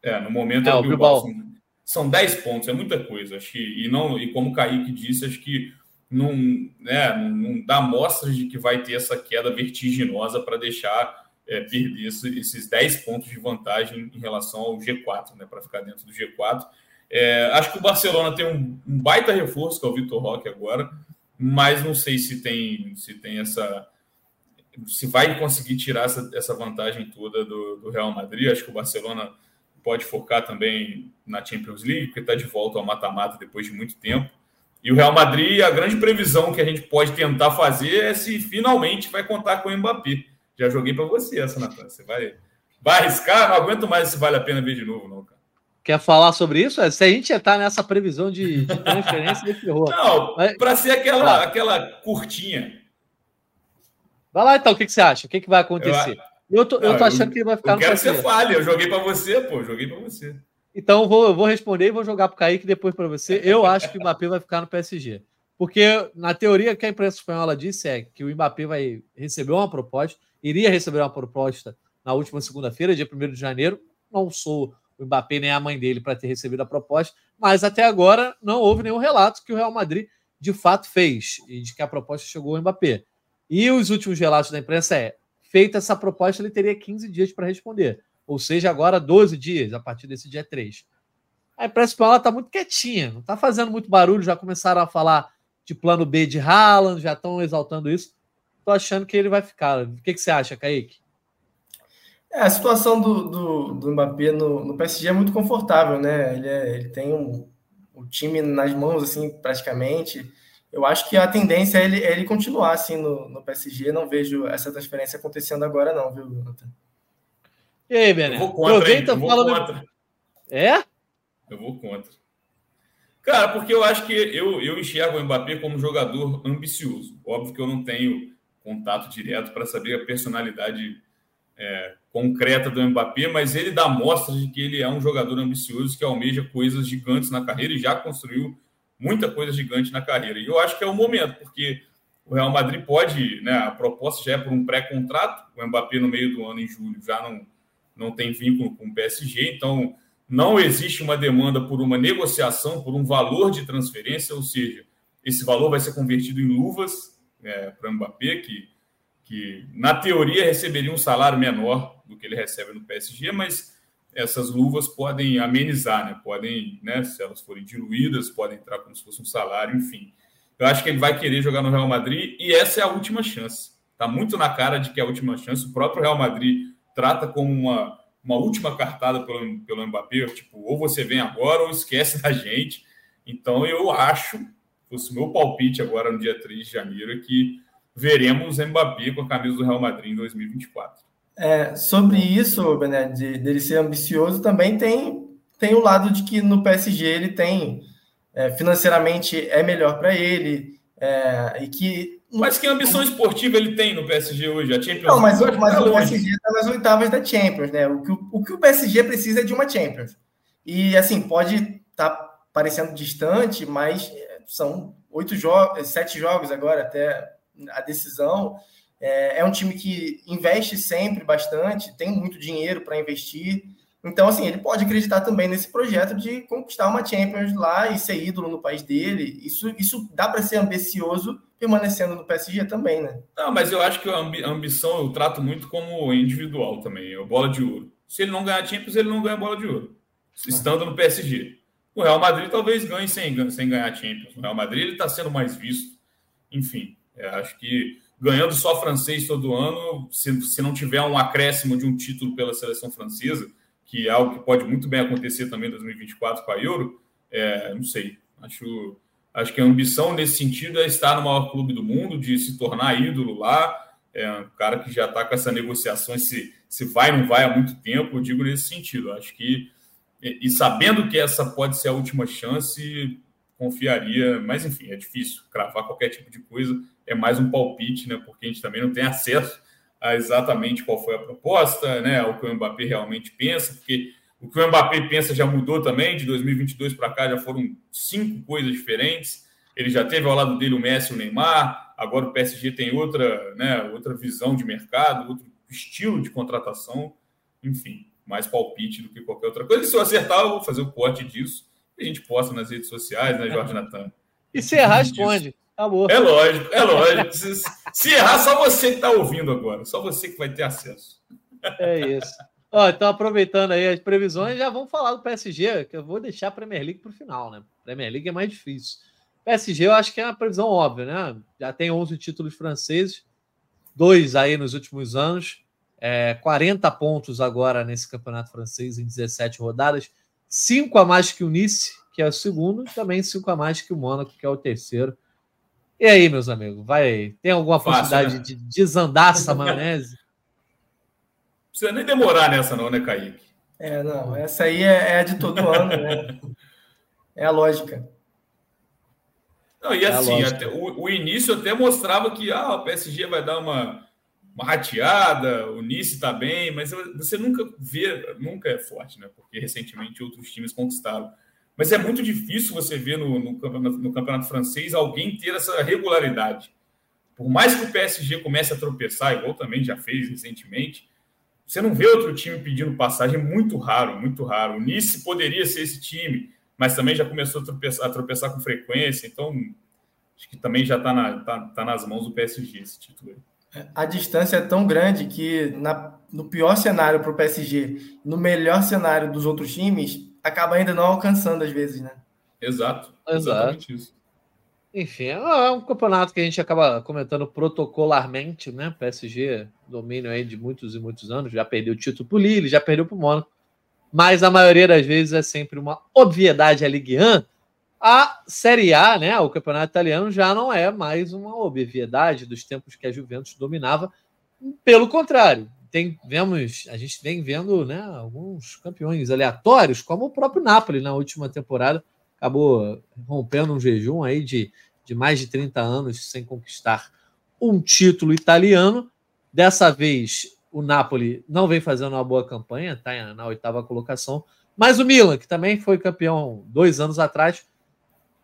É, no momento é, é o Bilbao. Bilbao. São, são 10 pontos, é muita coisa. Acho que, e, não, e como o Kaique disse, acho que não, né, não dá mostras de que vai ter essa queda vertiginosa para deixar é, perder esses 10 pontos de vantagem em relação ao G4, né, para ficar dentro do G4. É, acho que o Barcelona tem um, um, baita reforço, que é o Vitor Roque agora, mas não sei se tem, se tem essa. se vai conseguir tirar essa, essa vantagem toda do, do Real Madrid. Acho que o Barcelona pode focar também na Champions League, porque está de volta ao mata-mata depois de muito tempo. E o Real Madrid, a grande previsão que a gente pode tentar fazer é se finalmente vai contar com o Mbappé. Já joguei para você essa, Natan. Você vai, vai arriscar? Não aguento mais se vale a pena ver de novo, não, cara. Quer falar sobre isso? Se a gente está nessa previsão de, de transferência, de ferrou. Não, Mas... para ser aquela, aquela curtinha. Vai lá então, o que, que você acha? O que, que vai acontecer? Eu, eu, tô, eu tô achando que ele vai ficar eu no quero que você fale, eu joguei para você, pô, joguei para você. Então eu vou, eu vou responder e vou jogar para o Kaique depois para você. Eu acho que o Mbappé vai ficar no PSG. Porque, na teoria, que a imprensa espanhola disse é que o Mbappé vai receber uma proposta, iria receber uma proposta na última segunda-feira, dia 1 de janeiro. Não sou o Mbappé nem a mãe dele para ter recebido a proposta, mas até agora não houve nenhum relato que o Real Madrid de fato fez e de que a proposta chegou ao Mbappé. E os últimos relatos da imprensa é: feita essa proposta, ele teria 15 dias para responder, ou seja, agora 12 dias a partir desse dia 3. A imprensa espanhola está muito quietinha, não está fazendo muito barulho, já começaram a falar de plano B de Haaland, já estão exaltando isso. Estou achando que ele vai ficar. O que, que você acha, Kaique? É, a situação do, do, do Mbappé no, no PSG é muito confortável, né? Ele, é, ele tem um, o time nas mãos, assim, praticamente. Eu acho que a tendência é ele, é ele continuar assim no, no PSG. Não vejo essa transferência acontecendo agora, não, viu, Jonathan? E aí, Bené? Aproveita e fala. Contra. É? Eu vou contra. Cara, porque eu acho que eu, eu enxergo o Mbappé como jogador ambicioso. Óbvio que eu não tenho contato direto para saber a personalidade é, concreta do Mbappé, mas ele dá mostras de que ele é um jogador ambicioso que almeja coisas gigantes na carreira e já construiu muita coisa gigante na carreira. E eu acho que é o momento, porque o Real Madrid pode, né, a proposta já é por um pré-contrato, o Mbappé no meio do ano, em julho, já não, não tem vínculo com o PSG, então não existe uma demanda por uma negociação, por um valor de transferência, ou seja, esse valor vai ser convertido em luvas é, para o Mbappé, que que na teoria receberia um salário menor do que ele recebe no PSG, mas essas luvas podem amenizar, né? Podem, né? Se elas forem diluídas, podem entrar como se fosse um salário, enfim. Eu acho que ele vai querer jogar no Real Madrid e essa é a última chance. Está muito na cara de que é a última chance. O próprio Real Madrid trata como uma, uma última cartada pelo, pelo Mbappé, tipo, ou você vem agora ou esquece da gente. Então eu acho, fosse o meu palpite agora no dia 3 de janeiro, é que veremos Mbappé com a camisa do Real Madrid em 2024. É, sobre isso, Bené, de, dele ser ambicioso, também tem, tem o lado de que no PSG ele tem é, financeiramente é melhor para ele é, e que mas que ambição esportiva ele tem no PSG hoje? A Champions Não, mas, mas tá o PSG está nas oitavas da Champions, né? O que o, o que o PSG precisa é de uma Champions. E assim, pode estar tá parecendo distante, mas são oito jogos, sete jogos agora até a decisão. É, é um time que investe sempre bastante, tem muito dinheiro para investir. Então, assim, ele pode acreditar também nesse projeto de conquistar uma Champions lá e ser ídolo no país dele. Isso, isso dá para ser ambicioso permanecendo no PSG também, né? Não, mas eu acho que a ambição eu trato muito como individual também, é bola de ouro. Se ele não ganhar Champions, ele não ganha bola de ouro, estando no PSG. O Real Madrid talvez ganhe sem, sem ganhar Champions. O Real Madrid ele está sendo mais visto. Enfim, é, acho que ganhando só francês todo ano, se, se não tiver um acréscimo de um título pela seleção francesa, que é algo que pode muito bem acontecer também em 2024 com a Euro, é, não sei. Acho, acho que a ambição nesse sentido é estar no maior clube do mundo, de se tornar ídolo lá. É um cara que já está com essa negociação, se, se vai ou não vai há muito tempo, eu digo nesse sentido. Acho que, e sabendo que essa pode ser a última chance, confiaria, mas enfim, é difícil cravar qualquer tipo de coisa é mais um palpite, né? Porque a gente também não tem acesso a exatamente qual foi a proposta, né? O que o Mbappé realmente pensa, porque o que o Mbappé pensa já mudou também, de 2022 para cá já foram cinco coisas diferentes. Ele já teve ao lado dele o Messi e o Neymar, agora o PSG tem outra, né, outra visão de mercado, outro estilo de contratação, enfim, mais palpite do que qualquer outra coisa. E se eu acertar, eu vou fazer o corte disso e a gente posta nas redes sociais, né, Jorge Natan? E se errar, responde. Acabou. É lógico, é lógico. Se, se errar, só você que está ouvindo agora. Só você que vai ter acesso. É isso. Ó, então, aproveitando aí as previsões, já vamos falar do PSG, que eu vou deixar a Premier League para o final, né? Premier League é mais difícil. PSG, eu acho que é uma previsão óbvia, né? Já tem 11 títulos franceses, dois aí nos últimos anos, é, 40 pontos agora nesse campeonato francês em 17 rodadas, cinco a mais que o Nice, que é o segundo, e também cinco a mais que o Mônaco, que é o terceiro. E aí, meus amigos, vai tem alguma Fácil, possibilidade né? de desandar essa maionese? precisa nem demorar nessa, não, né, Kaique? É, não, essa aí é, é de todo ano, né? É a lógica. Não, e é assim, até, o, o, início até mostrava que ah, o PSG vai dar uma, uma rateada, o Nice está bem, mas você nunca vê, nunca é forte, né? Porque recentemente outros times conquistaram. Mas é muito difícil você ver no, no, campeonato, no campeonato francês alguém ter essa regularidade. Por mais que o PSG comece a tropeçar, igual também já fez recentemente, você não vê outro time pedindo passagem, muito raro, muito raro. O Nice poderia ser esse time, mas também já começou a tropeçar, a tropeçar com frequência, então acho que também já está na, tá, tá nas mãos do PSG esse título aí. A distância é tão grande que na, no pior cenário para o PSG, no melhor cenário dos outros times, acaba ainda não alcançando às vezes, né? Exato. Exatamente isso. Enfim, é, é um campeonato que a gente acaba comentando protocolarmente, né? PSG, domínio aí de muitos e muitos anos, já perdeu o título pro Lille, já perdeu pro Mônaco, mas a maioria das vezes é sempre uma obviedade a Ligue 1. A Série A, né, o campeonato italiano, já não é mais uma obviedade dos tempos que a Juventus dominava. Pelo contrário, tem, vemos, a gente vem vendo né, alguns campeões aleatórios, como o próprio Napoli na última temporada, acabou rompendo um jejum aí de de mais de 30 anos sem conquistar um título italiano. Dessa vez, o Napoli não vem fazendo uma boa campanha, está na oitava colocação. Mas o Milan, que também foi campeão dois anos atrás,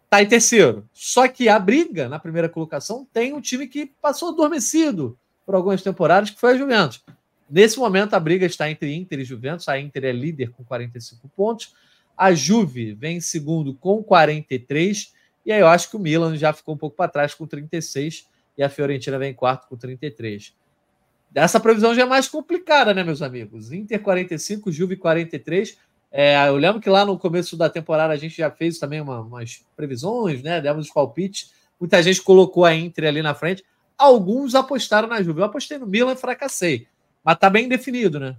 está em terceiro. Só que a briga na primeira colocação tem um time que passou adormecido por algumas temporadas, que foi a Juventus. Nesse momento, a briga está entre Inter e Juventus. A Inter é líder com 45 pontos. A Juve vem em segundo com 43 e aí eu acho que o Milan já ficou um pouco para trás com 36 e a Fiorentina vem em quarto com 33. Essa previsão já é mais complicada, né, meus amigos? Inter 45, Juve 43. É, eu lembro que lá no começo da temporada a gente já fez também uma, umas previsões, né? Demos os palpites. Muita gente colocou a Inter ali na frente. Alguns apostaram na Juve. Eu apostei no Milan e fracassei. Mas tá bem definido, né?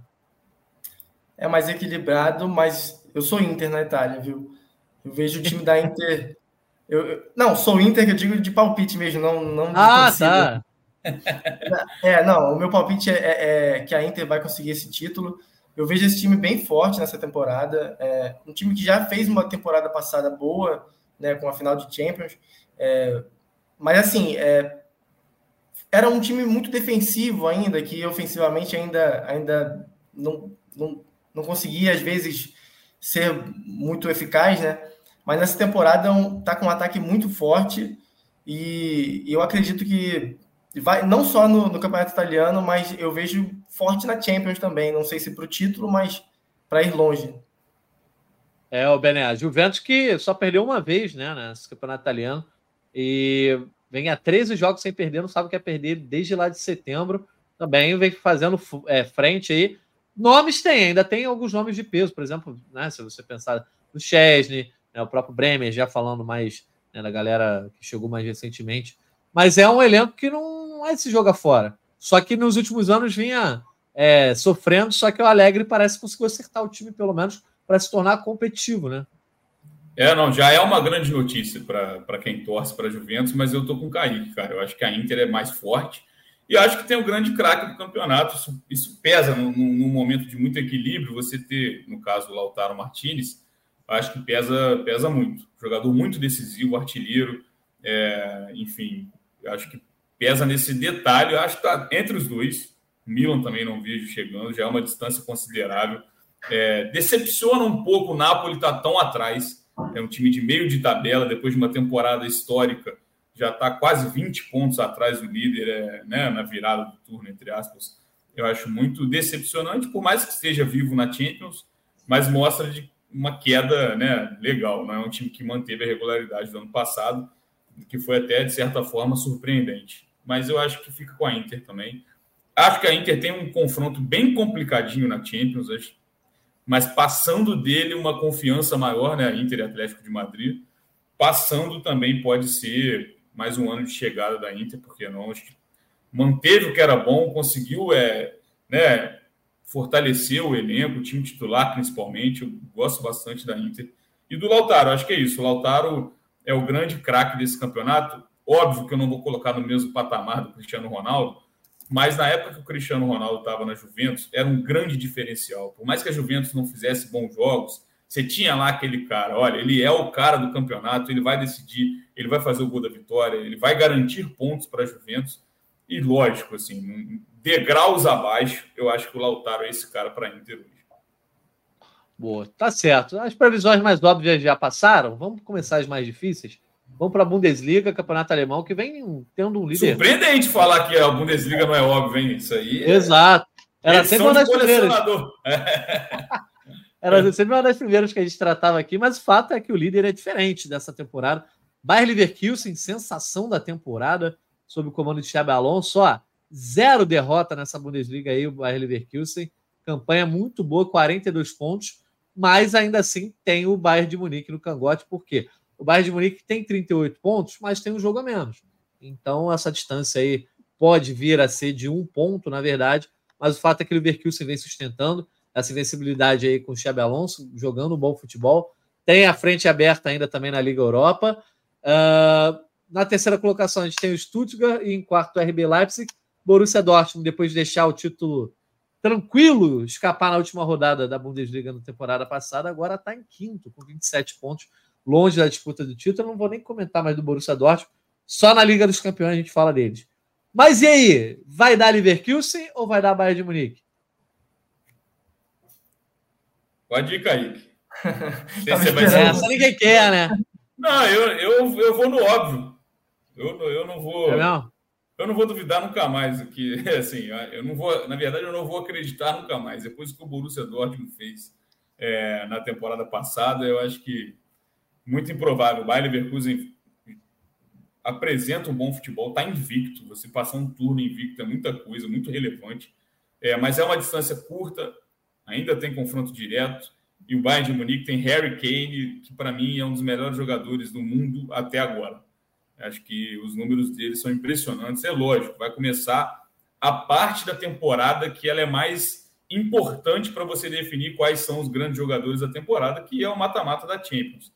É mais equilibrado, mas eu sou Inter na Itália, viu? Eu vejo o time da Inter [laughs] eu, não, sou Inter, que eu digo de palpite mesmo, não, não Ah, tá. [laughs] É, não, o meu palpite é, é, é, que a Inter vai conseguir esse título. Eu vejo esse time bem forte nessa temporada. É, um time que já fez uma temporada passada boa, né, com a final de Champions. É, mas assim, é, era um time muito defensivo ainda, que ofensivamente ainda, ainda não, não, não conseguia, às vezes, ser muito eficaz, né? mas nessa temporada está com um ataque muito forte e, eu acredito que vai não só no, no, campeonato italiano, mas eu vejo forte na Champions também. Não sei se para o título, mas para ir longe. É, o Bené, a Juventus que só perdeu uma vez né, nesse campeonato italiano e vem a 13 jogos sem perder, não sabe o que é perder desde lá de setembro. Também vem fazendo é, frente aí. Nomes tem, ainda tem alguns nomes de peso, por exemplo, né, se você pensar no Chesney, né, o próprio Bremer já falando mais né, da galera que chegou mais recentemente. Mas é um elenco que não é se joga fora. Só que nos últimos anos vinha é, sofrendo, só que o Alegre parece que conseguiu acertar o time, pelo menos, para se tornar competitivo, né? É, não, já é uma grande notícia para quem torce para Juventus, mas eu tô com o Kaique, cara. Eu acho que a Inter é mais forte e acho que tem o um grande craque do campeonato. Isso, isso pesa num, momento de muito equilíbrio. Você ter, no caso, o Lautaro Martinez, acho que pesa, pesa muito. Jogador muito decisivo, artilheiro, é, enfim, acho que pesa nesse detalhe. Acho que está entre os dois. Milan também não vejo chegando, já é uma distância considerável. É, decepciona um pouco o Napoli tá tão atrás. É um time de meio de tabela, depois de uma temporada histórica, já está quase 20 pontos atrás do líder, é, né, na virada do turno, entre aspas. Eu acho muito decepcionante, por mais que esteja vivo na Champions, mas mostra de uma queda né, legal. Não é um time que manteve a regularidade do ano passado, que foi até, de certa forma, surpreendente. Mas eu acho que fica com a Inter também. acho que a Inter tem um confronto bem complicadinho na Champions, acho, mas passando dele uma confiança maior, né? Inter Atlético de Madrid. Passando também pode ser mais um ano de chegada da Inter, porque não acho que manteve o que era bom, conseguiu é, né, fortalecer o elenco, o time titular principalmente. Eu gosto bastante da Inter. E do Lautaro, acho que é isso. O Lautaro é o grande craque desse campeonato. Óbvio que eu não vou colocar no mesmo patamar do Cristiano Ronaldo, mas na época que o Cristiano Ronaldo estava na Juventus, era um grande diferencial. Por mais que a Juventus não fizesse bons jogos, você tinha lá aquele cara, olha, ele é o cara do campeonato, ele vai decidir, ele vai fazer o gol da vitória, ele vai garantir pontos para a Juventus. E lógico, assim, degraus abaixo, eu acho que o Lautaro é esse cara para Inter hoje. Boa, tá certo. As previsões mais óbvias já passaram. Vamos começar as mais difíceis. Vamos para a Bundesliga, campeonato alemão, que vem tendo um líder. Surpreendente falar que a Bundesliga não é óbvio, hein? Isso aí. É... Exato. Era sempre uma das primeiras. [laughs] Era sempre uma das primeiras que a gente tratava aqui, mas o fato é que o líder é diferente dessa temporada. Bayer Leverkusen, sensação da temporada, sob o comando de Xabi Alonso, ó, zero derrota nessa Bundesliga aí, o Bayer Leverkusen. Campanha muito boa, 42 pontos, mas ainda assim tem o Bayern de Munique no cangote, por quê? O Bayern de Munique tem 38 pontos, mas tem um jogo a menos. Então, essa distância aí pode vir a ser de um ponto, na verdade, mas o fato é que o Leverkusen vem sustentando essa invencibilidade aí com o Xabi Alonso, jogando um bom futebol. Tem a frente aberta ainda também na Liga Europa. Uh, na terceira colocação, a gente tem o Stuttgart e em quarto o RB Leipzig. Borussia Dortmund, depois de deixar o título tranquilo escapar na última rodada da Bundesliga na temporada passada, agora está em quinto, com 27 pontos longe da disputa do título. Eu não vou nem comentar mais do Borussia Dortmund. Só na Liga dos Campeões a gente fala deles. Mas e aí? Vai dar Leverkusen ou vai dar Bayern de Munique? Pode ir, Kaique. [laughs] Essa ninguém quer, né? Não, eu, eu, eu vou no óbvio. Eu, eu não vou. É não? Eu não vou duvidar nunca mais aqui. [laughs] Assim, eu não vou, na verdade, eu não vou acreditar nunca mais. Depois que o Borussia Dortmund fez é, na temporada passada, eu acho que muito improvável. O Bayer Leverkusen apresenta um bom futebol, está invicto. Você passar um turno invicto é muita coisa, muito relevante. É, mas é uma distância curta, ainda tem confronto direto. E o Bayern de Munique tem Harry Kane, que para mim é um dos melhores jogadores do mundo até agora. Acho que os números dele são impressionantes. É lógico, vai começar a parte da temporada que ela é mais importante para você definir quais são os grandes jogadores da temporada, que é o mata-mata da Champions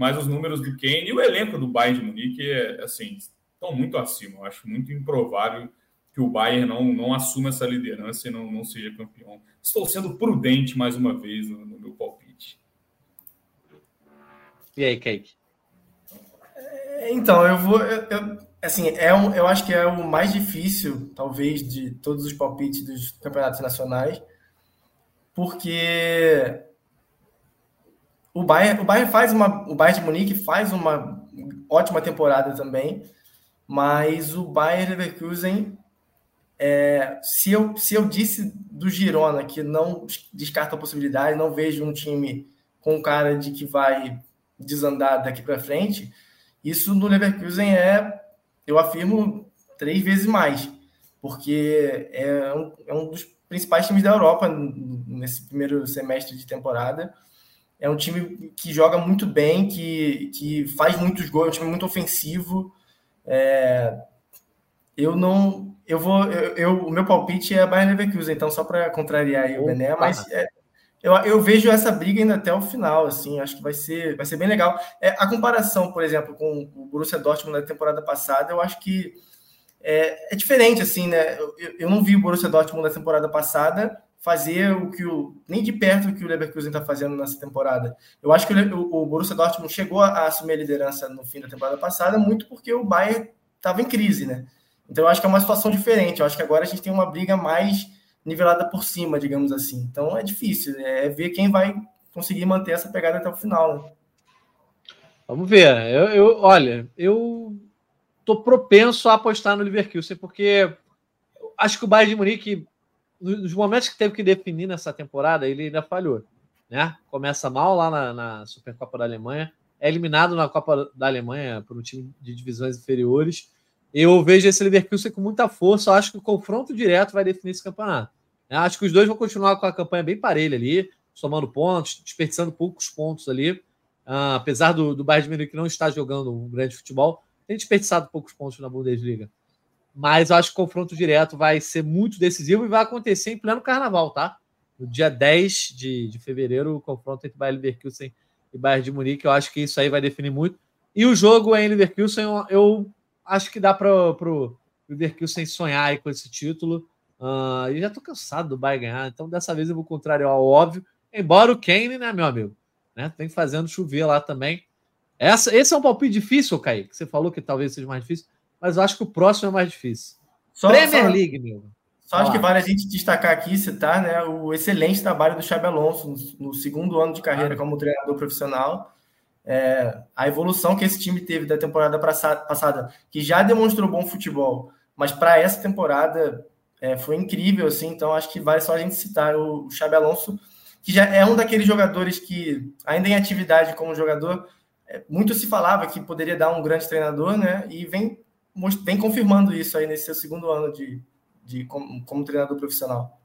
mas os números do Kane e o elenco do Bayern de Munique é, assim, estão muito acima. Eu acho muito improvável que o Bayern não, não assuma essa liderança e não, não seja campeão. Estou sendo prudente mais uma vez no, no meu palpite. E aí, Kate? É, então, eu vou. Eu, eu, assim, é um, eu acho que é o mais difícil, talvez, de todos os palpites dos campeonatos nacionais, porque o Bayern, o Bayern faz uma, o Bayern de Munique faz uma ótima temporada também, mas o Bayern Leverkusen, é, se, eu, se eu disse do Girona que não descarta a possibilidade, não vejo um time com cara de que vai desandar daqui para frente, isso no Leverkusen é, eu afirmo, três vezes mais, porque é um, é um dos principais times da Europa nesse primeiro semestre de temporada é um time que joga muito bem, que, que faz muitos gols, é um time muito ofensivo. É, eu não. Eu vou. Eu, eu, o meu palpite é Bayern Leverkusen, então só para contrariar aí o Bené, mas é, eu, eu vejo essa briga ainda até o final, assim, acho que vai ser, vai ser bem legal. É, a comparação, por exemplo, com o Borussia Dortmund na temporada passada, eu acho que é, é diferente, assim, né? Eu, eu não vi o Borussia Dortmund na temporada passada, fazer o que o nem de perto o que o Leverkusen está fazendo nessa temporada. Eu acho que o, o Borussia Dortmund chegou a, assumir a liderança no fim da temporada passada muito porque o Bayern estava em crise, né? Então eu acho que é uma situação diferente. Eu acho que agora a gente tem uma briga mais nivelada por cima, digamos assim. Então é difícil, é ver quem vai conseguir manter essa pegada até o final. Né? Vamos ver. Eu, eu, olha, eu tô propenso a apostar no Leverkusen porque acho que o Bayern de Munique nos momentos que teve que definir nessa temporada, ele ainda falhou. Né? Começa mal lá na, na Supercopa da Alemanha, é eliminado na Copa da Alemanha por um time de divisões inferiores Eu vejo esse Leverkusen com muita força. Eu acho que o confronto direto vai definir esse campeonato. Eu acho que os dois vão continuar com a campanha bem parelha ali, somando pontos, desperdiçando poucos pontos ali. Uh, apesar do, do Bayern de Munique não estar jogando um grande futebol, tem desperdiçado poucos pontos na Bundesliga. Mas eu acho que o confronto direto vai ser muito decisivo e vai acontecer em pleno carnaval, tá? No dia 10 de, de fevereiro, o confronto entre Bayern Leverkusen e Bayern de Munique. Eu acho que isso aí vai definir muito. E o jogo em Leverkusen, eu, eu acho que dá para o Leverkusen sonhar com esse título. Uh, e já estou cansado do Bayern ganhar, então dessa vez eu vou contrário ao óbvio. Embora o Kane, né, meu amigo, né, tem fazendo chover lá também. Essa, esse é um palpite difícil, Kaique. Você falou que talvez seja mais difícil, mas eu acho que o próximo é mais difícil. Só, Premier só, League, meu. Só acho que vale a gente destacar aqui, citar né, o excelente trabalho do Xabi Alonso no, no segundo ano de carreira ah. como treinador profissional é, a evolução que esse time teve da temporada passada, que já demonstrou bom futebol, mas para essa temporada é, foi incrível, assim, então acho que vale só a gente citar o, o Xabi Alonso, que já é um daqueles jogadores que, ainda em atividade como jogador, é, muito se falava que poderia dar um grande treinador, né, e vem, vem confirmando isso aí nesse seu segundo ano de, de como, como treinador profissional.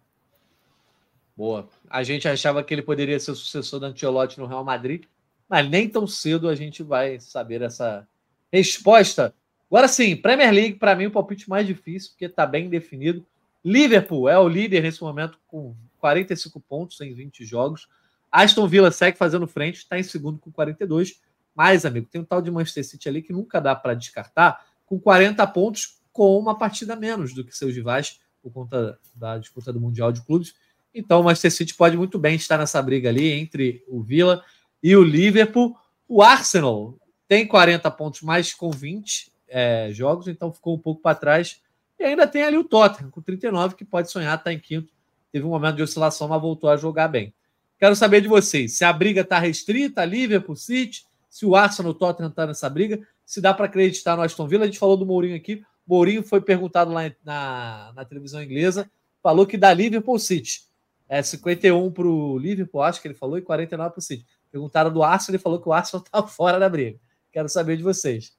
Boa. A gente achava que ele poderia ser o sucessor do Antiolotti no Real Madrid, mas nem tão cedo a gente vai saber essa resposta. Agora sim, Premier League, para mim, o palpite mais difícil, porque está bem definido. Liverpool é o líder nesse momento com 45 pontos em 20 jogos. Aston Villa segue fazendo frente, está em segundo com 42. Mas, amigo, tem um tal de Manchester City ali que nunca dá para descartar, com 40 pontos, com uma partida menos do que seus rivais, por conta da disputa do Mundial de Clubes. Então, o Manchester City pode muito bem estar nessa briga ali entre o Villa e o Liverpool. O Arsenal tem 40 pontos, mais com 20 é, jogos, então ficou um pouco para trás. E ainda tem ali o Tottenham, com 39, que pode sonhar, está em quinto. Teve um momento de oscilação, mas voltou a jogar bem. Quero saber de vocês se a briga está restrita, Liverpool, City, se o Arsenal, o Tottenham está nessa briga, se dá para acreditar no Aston Villa. A gente falou do Mourinho aqui. Mourinho foi perguntado lá na, na televisão inglesa, falou que dá Liverpool City. É 51 para o Liverpool, acho que ele falou, e 49 para o City. Perguntaram do Arsenal, ele falou que o Arsenal está [laughs] fora da briga. Quero saber de vocês.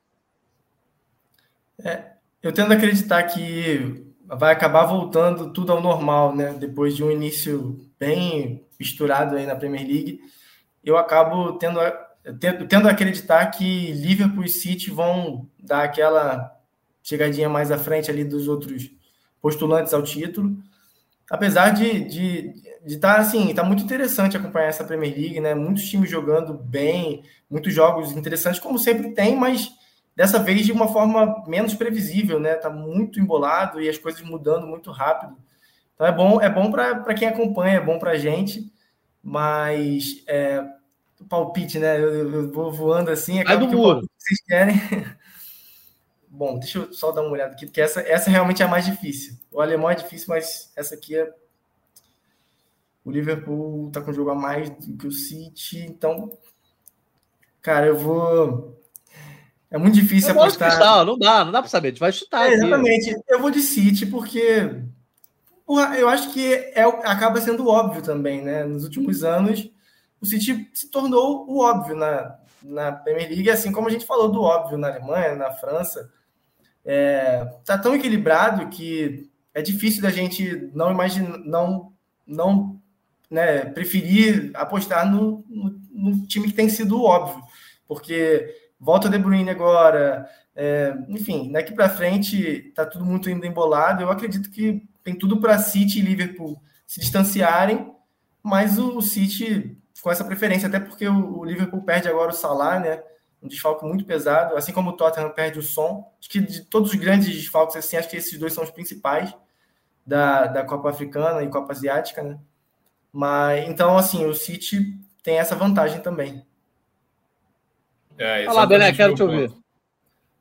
É, eu tendo a acreditar que vai acabar voltando tudo ao normal, né? Depois de um início bem misturado aí na Premier League, eu acabo tendo a, tendo, a acreditar que Liverpool e City vão dar aquela chegadinha mais à frente ali dos outros postulantes ao título. Apesar de, de, estar tá, assim, tá muito interessante acompanhar essa Premier League, né? Muitos times jogando bem, muitos jogos interessantes, como sempre tem, mas dessa vez de uma forma menos previsível, né? Tá muito embolado e as coisas mudando muito rápido. Então é bom, é bom para quem acompanha, é bom para a gente, mas é, palpite, né? Eu, eu vou voando assim, é do que muro. que vocês querem. [laughs] Bom, deixa eu só dar uma olhada aqui, porque essa, essa realmente é a mais difícil. O alemão é difícil, mas essa aqui é o Liverpool tá com jogo a mais do que o City, então, cara, eu vou. É muito difícil eu apostar. Chutar, não dá, não dá para saber, a gente vai chutar. É, exatamente, eu vou de City porque eu acho que é, acaba sendo óbvio também, né? Nos últimos anos, o City se tornou o óbvio na, na Premier League, assim como a gente falou do óbvio na Alemanha, na França. É, tá tão equilibrado que é difícil da gente não imaginar, não, não né, preferir apostar no, no, no, time que tem sido óbvio, porque volta De Bruyne agora, é, enfim, daqui para frente está tudo muito ainda embolado. Eu acredito que tem tudo para City e Liverpool se distanciarem, mas o City com essa preferência, até porque o, o Liverpool perde agora o Salah, né? Um desfalque muito pesado, assim como o Tottenham perde o som. Acho que de todos os grandes desfalques, assim, acho que esses dois são os principais da, da Copa Africana e Copa Asiática, né? Mas então, assim, o City tem essa vantagem também. É, Fala, Bené, quero te ouvir.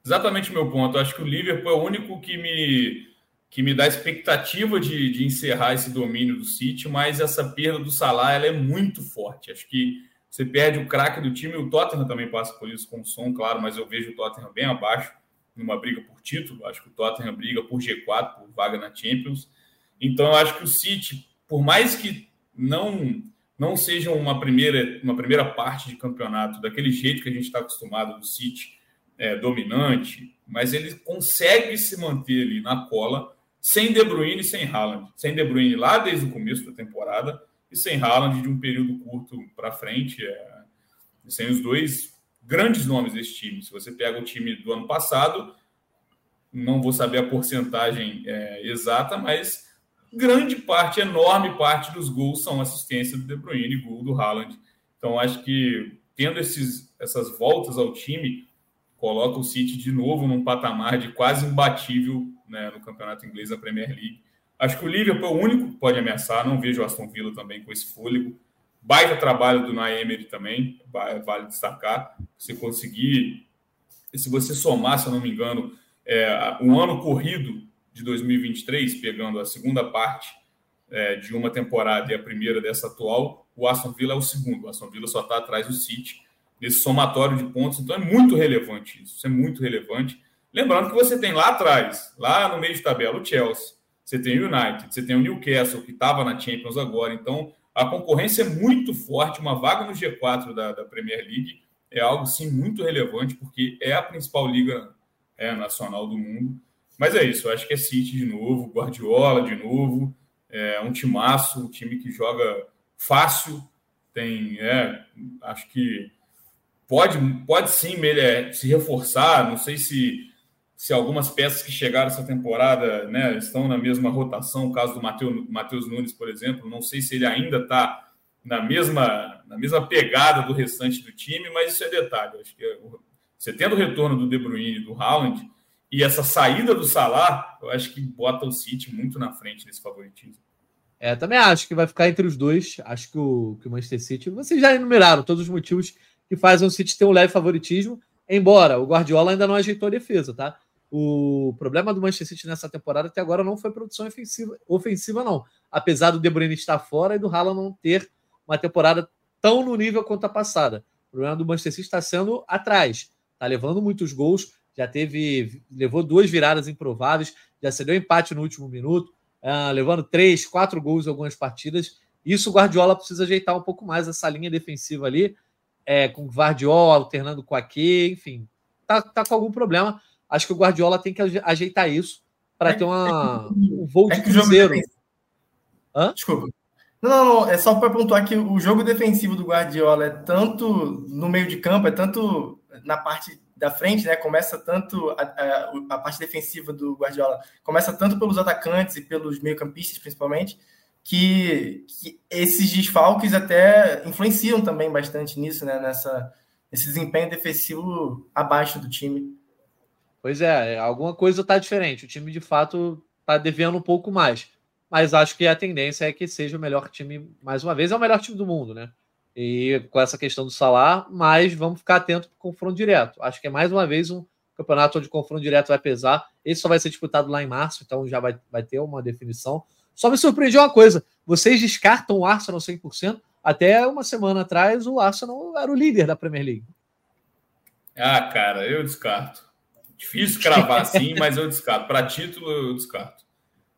Exatamente o meu ponto. Acho que o Liverpool é o único que me, que me dá expectativa de, de encerrar esse domínio do City, mas essa perda do Salah ela é muito forte. Acho que você perde o craque do time, o Tottenham também passa por isso com o som, claro, mas eu vejo o Tottenham bem abaixo numa briga por título. Acho que o Tottenham briga por G4, por vaga na Champions. Então, eu acho que o City, por mais que não não seja uma primeira, uma primeira parte de campeonato daquele jeito que a gente está acostumado do City, é, dominante, mas ele consegue se manter ali na cola sem De Bruyne e sem Haaland. Sem De Bruyne lá desde o começo da temporada e sem Haaland de um período curto para frente. É, sem os dois grandes nomes desse time. Se você pega o time do ano passado, não vou saber a porcentagem é, exata, mas grande parte, enorme parte dos gols são assistência do De Bruyne e gol do Haaland. Então, acho que tendo esses, essas voltas ao time, coloca o City de novo num patamar de quase imbatível né, no campeonato inglês da Premier League. Acho que o Liverpool é o único que pode ameaçar, não vejo o Aston Villa também com esse fôlego. Baita trabalho do Naemery também, vale destacar. Se conseguir, se você somar, se eu não me engano, é, um ano corrido de 2023, pegando a segunda parte é, de uma temporada e a primeira dessa atual, o Aston Villa é o segundo. O Aston Villa só está atrás do City nesse somatório de pontos. Então é muito relevante isso. Isso é muito relevante. Lembrando que você tem lá atrás, lá no meio de tabela, o Chelsea, você tem o United, você tem o Newcastle, que estava na Champions agora. Então a concorrência é muito forte. Uma vaga no G4 da, da Premier League é algo, sim, muito relevante, porque é a principal liga é, nacional do mundo. Mas é isso, eu acho que é City de novo, Guardiola de novo, é um timaço, um time que joga fácil, tem, é, acho que pode, pode sim ele se reforçar. Não sei se, se algumas peças que chegaram essa temporada né, estão na mesma rotação. O caso do Matheus Nunes, por exemplo, não sei se ele ainda está na mesma, na mesma pegada do restante do time, mas isso é detalhe. Acho que você tendo o retorno do De Bruyne e do Haaland e essa saída do Salah, eu acho que bota o City muito na frente nesse favoritismo. É, também acho que vai ficar entre os dois. Acho que o, que o Manchester City. Vocês já enumeraram todos os motivos que fazem o City ter um leve favoritismo, embora o Guardiola ainda não ajeitou a defesa, tá? O problema do Manchester City nessa temporada até agora não foi produção ofensiva, ofensiva não. Apesar do De Bruyne estar fora e do Haaland não ter uma temporada tão no nível quanto a passada. O problema do Manchester City está sendo atrás. Está levando muitos gols, já teve, levou duas viradas improváveis, já cedeu empate no último minuto, uh, levando três, quatro gols em algumas partidas. Isso o Guardiola precisa ajeitar um pouco mais essa linha defensiva ali é, com o Guardiola alternando com a Q, enfim, tá, tá com algum problema. Acho que o Guardiola tem que ajeitar isso para é, ter uma, é um voo de é cruzeiro. Hã? Desculpa. Não, não, não, é só para pontuar que o jogo defensivo do Guardiola é tanto no meio de campo, é tanto na parte da frente, né? Começa tanto a, a, a parte defensiva do Guardiola, começa tanto pelos atacantes e pelos meio-campistas, principalmente, que, que, esses desfalques até influenciam também bastante nisso, né? Nessa, nesse desempenho defensivo abaixo do time. Pois é, alguma coisa está diferente. O time de fato está devendo um pouco mais. Mas acho que a tendência é que seja o melhor time, mais uma vez, é o melhor time do mundo, né? E com essa questão do salário, mas vamos ficar atento para o confronto direto. Acho que é mais uma vez um campeonato onde o confronto direto vai pesar. Esse só vai ser disputado lá em março, então já vai, vai ter uma definição. Só me surpreendeu uma coisa: vocês descartam o Arsenal 100%. Até uma semana atrás, o Arsenal era o líder da Premier League. Ah, cara, eu descarto. Difícil cravar assim, mas eu descarto. Para título, eu descarto.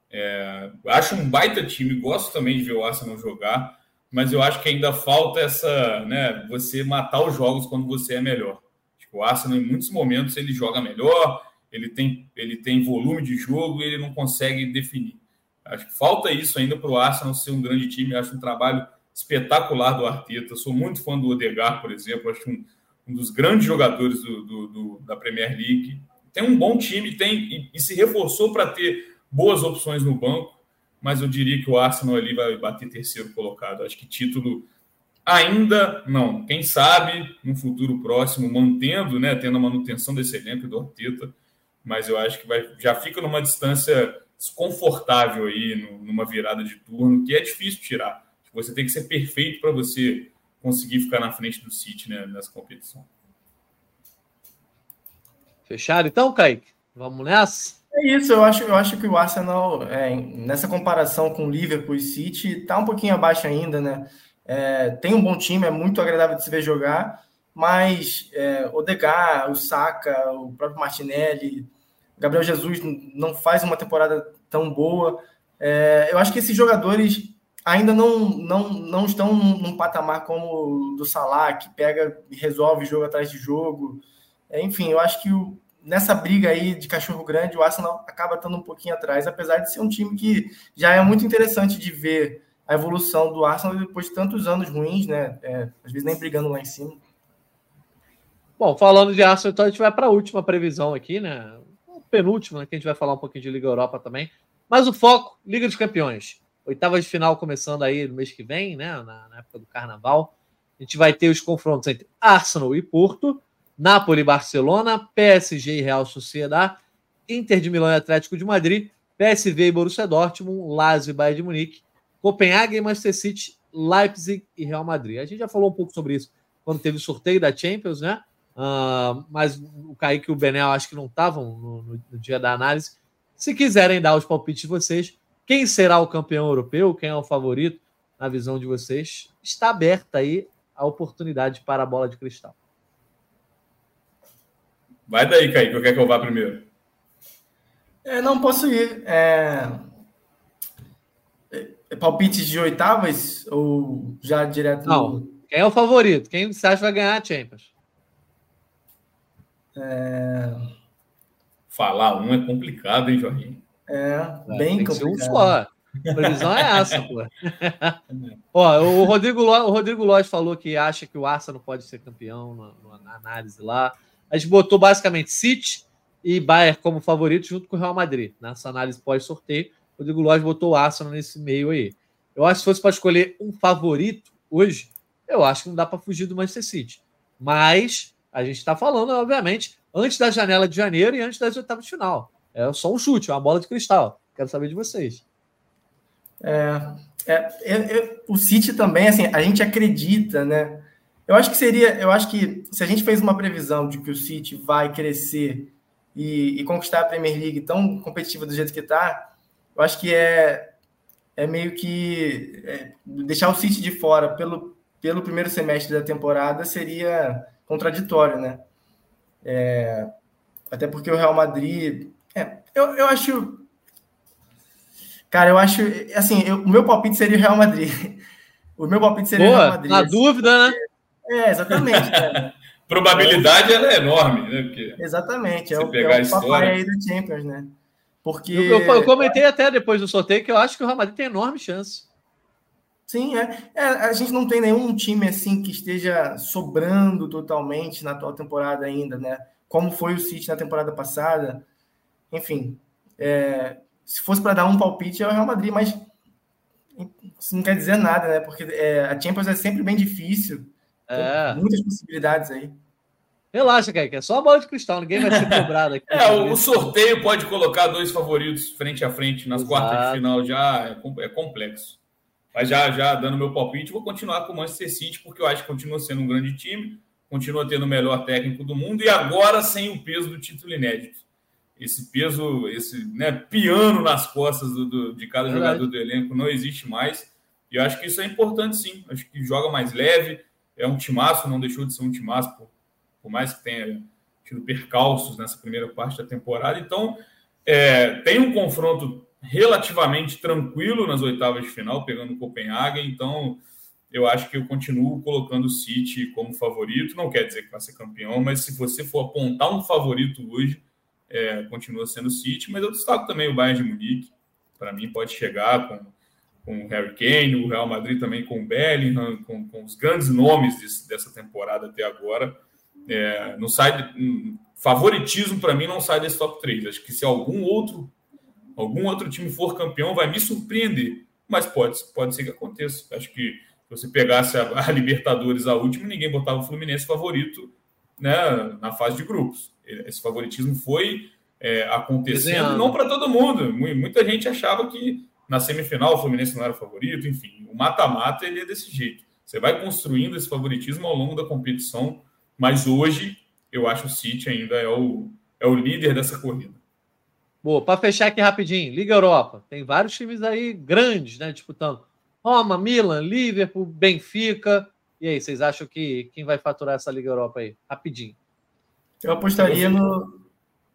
É, acho um baita time, gosto também de ver o Arsenal jogar, mas eu acho que ainda falta essa, né, você matar os jogos quando você é melhor. Tipo, o Arsenal, em muitos momentos, ele joga melhor, ele tem, ele tem volume de jogo e ele não consegue definir. Acho que falta isso ainda para o Arsenal ser um grande time. Acho um trabalho espetacular do Arteta. Sou muito fã do Odegar, por exemplo. Acho um, um dos grandes jogadores do, do, do, da Premier League. Tem um bom time tem e, e se reforçou para ter boas opções no banco. Mas eu diria que o Arsenal ali vai bater terceiro colocado. Acho que título ainda não. Quem sabe no futuro próximo, mantendo, né, tendo a manutenção desse elenco do Arteta. Mas eu acho que vai, já fica numa distância desconfortável aí numa virada de turno, que é difícil tirar. Você tem que ser perfeito para você conseguir ficar na frente do City né, nessa competição. Fechado então, Kaique? Vamos nessa? É isso, eu acho, eu acho que o Arsenal, é, nessa comparação com o Liverpool e City, está um pouquinho abaixo ainda, né? É, tem um bom time, é muito agradável de se ver jogar, mas é, Odegar, o Saka, o próprio Martinelli, Gabriel Jesus não faz uma temporada tão boa. É, eu acho que esses jogadores ainda não, não, não estão num, patamar como o do Salah, que pega e resolve jogo atrás de jogo. É, enfim, eu acho que o, nessa briga aí de cachorro grande, o Arsenal acaba estando um pouquinho atrás, apesar de ser um time que já é muito interessante de ver a evolução do Arsenal depois de tantos anos ruins, né? É, às vezes nem brigando lá em cima. Bom, falando de Arsenal, então a gente vai para a última previsão aqui, né? O penúltimo, né? Que a gente vai falar um pouquinho de Liga Europa também. Mas o foco, Liga dos Campeões. Oitava de final começando aí no mês que vem, né? Na, na época do Carnaval. A gente vai ter os confrontos entre Arsenal e Porto Napoli, Barcelona, PSG e Real Sociedad, Inter de Milão e Atlético de Madrid, PSV e Borussia Dortmund, Lazio e Bayern de Munique, Copenhague e Manchester City, Leipzig e Real Madrid. A gente já falou um pouco sobre isso quando teve o sorteio da Champions, né? Uh, mas o Kaique e o Benel acho que não estavam no, no, no, dia da análise. Se quiserem dar os palpites de vocês, quem será o campeão europeu, quem é o favorito, na visão de vocês, está aberta aí a oportunidade para a bola de cristal. Vai daí, Kaique, eu quero que eu vá primeiro. É, não posso ir. É... É palpites de oitavas ou já direto? Não. No... Quem é o favorito? Quem você acha vai ganhar a Champions? É... Falar um é complicado, hein, Jorginho? É, é bem complicado. um só. A previsão é essa, pô. [laughs] Ó, o Rodrigo, o Rodrigo Lodge falou que acha que o Arsenal não pode ser campeão na, na análise lá. A gente botou basicamente City e Bayern como favoritos junto com o Real Madrid. Nessa análise pós-sorteio, o Rodrigo Lodge botou o Arsenal nesse meio aí. Eu acho que se fosse para escolher um favorito hoje, eu acho que não dá para fugir do Manchester City. Mas a gente está falando, obviamente, antes da janela de janeiro e antes das oitavas de final. É só um chute, uma bola de cristal. Quero saber de vocês. É, é, é, é o City também, assim, a gente acredita, né? Eu acho que seria, eu acho que se a gente fez uma previsão de que o City vai crescer e, e conquistar a Premier League tão competitiva do jeito que está, eu acho que é, é meio que é, deixar o City de fora pelo, pelo primeiro semestre da temporada seria contraditório, né? É, até porque o Real Madrid, é, eu, eu acho, cara, eu acho, assim, eu, o meu palpite seria o Real Madrid. [laughs] O meu palpite seria Boa, o Real Madrid. Na dúvida, né? É, exatamente. [laughs] Probabilidade ela é enorme, né? Porque exatamente, é o, pegar é o papai aí do Champions, né? Porque. Eu, eu, eu, comentei até depois do sorteio que eu acho que o Real Madrid tem enorme chance. Sim, é. é. A gente não tem nenhum time assim que esteja sobrando totalmente na atual temporada ainda, né? Como foi o City na temporada passada. Enfim, é, se fosse para dar um palpite é o Real Madrid, mas isso não quer dizer nada, né? Porque é, a Champions é sempre bem difícil. É. muitas possibilidades aí. Relaxa, Kaique, é só a bola de cristal, ninguém vai ser cobrado aqui. [laughs] é, o sorteio pode colocar dois favoritos frente a frente nas Exato. quartas de final, já é, é complexo. Mas já, já dando meu palpite, vou continuar com o Manchester City, porque eu acho que continua sendo um grande time, continua tendo o melhor técnico do mundo e agora sem o peso do título inédito. Esse peso, esse né, piano nas costas do, do de cada Verdade. jogador do elenco não existe mais. E eu acho que isso é importante, sim. Acho que joga mais leve, é um timaço, não deixou de ser um timaço, por, por mais que tenha tido percalços nessa primeira parte da temporada. Então, é, tem um confronto relativamente tranquilo nas oitavas de final, pegando o Copenhague. Então, eu acho que eu continuo colocando o City como favorito. Não quer dizer que vai ser campeão, mas se você for apontar um favorito hoje, é, continua sendo o City. Mas eu destaco também o Bayern de Munique. Para mim, pode chegar com com o Harry Kane, o Real Madrid também com o Bellingham, com, com os grandes nomes desse, dessa temporada até agora. É, não sai de, favoritismo para mim não sai desse top 3. Acho que se algum outro algum outro time for campeão vai me surpreender, mas pode pode ser que aconteça. Acho que se você pegasse a, [laughs] a Libertadores a última, ninguém botava o Fluminense favorito, né, na fase de grupos. Esse favoritismo foi é, acontecendo, Desenhando. não para todo mundo. Muita gente achava que na semifinal o Fluminense não era favorito, enfim, o mata-mata ele é desse jeito. Você vai construindo esse favoritismo ao longo da competição, mas hoje eu acho o City ainda é o, é o líder dessa corrida. Boa, para fechar aqui rapidinho, Liga Europa. Tem vários times aí grandes, né, disputando. Roma, Milan, Liverpool, Benfica. E aí, vocês acham que quem vai faturar essa Liga Europa aí? Rapidinho. Eu apostaria no.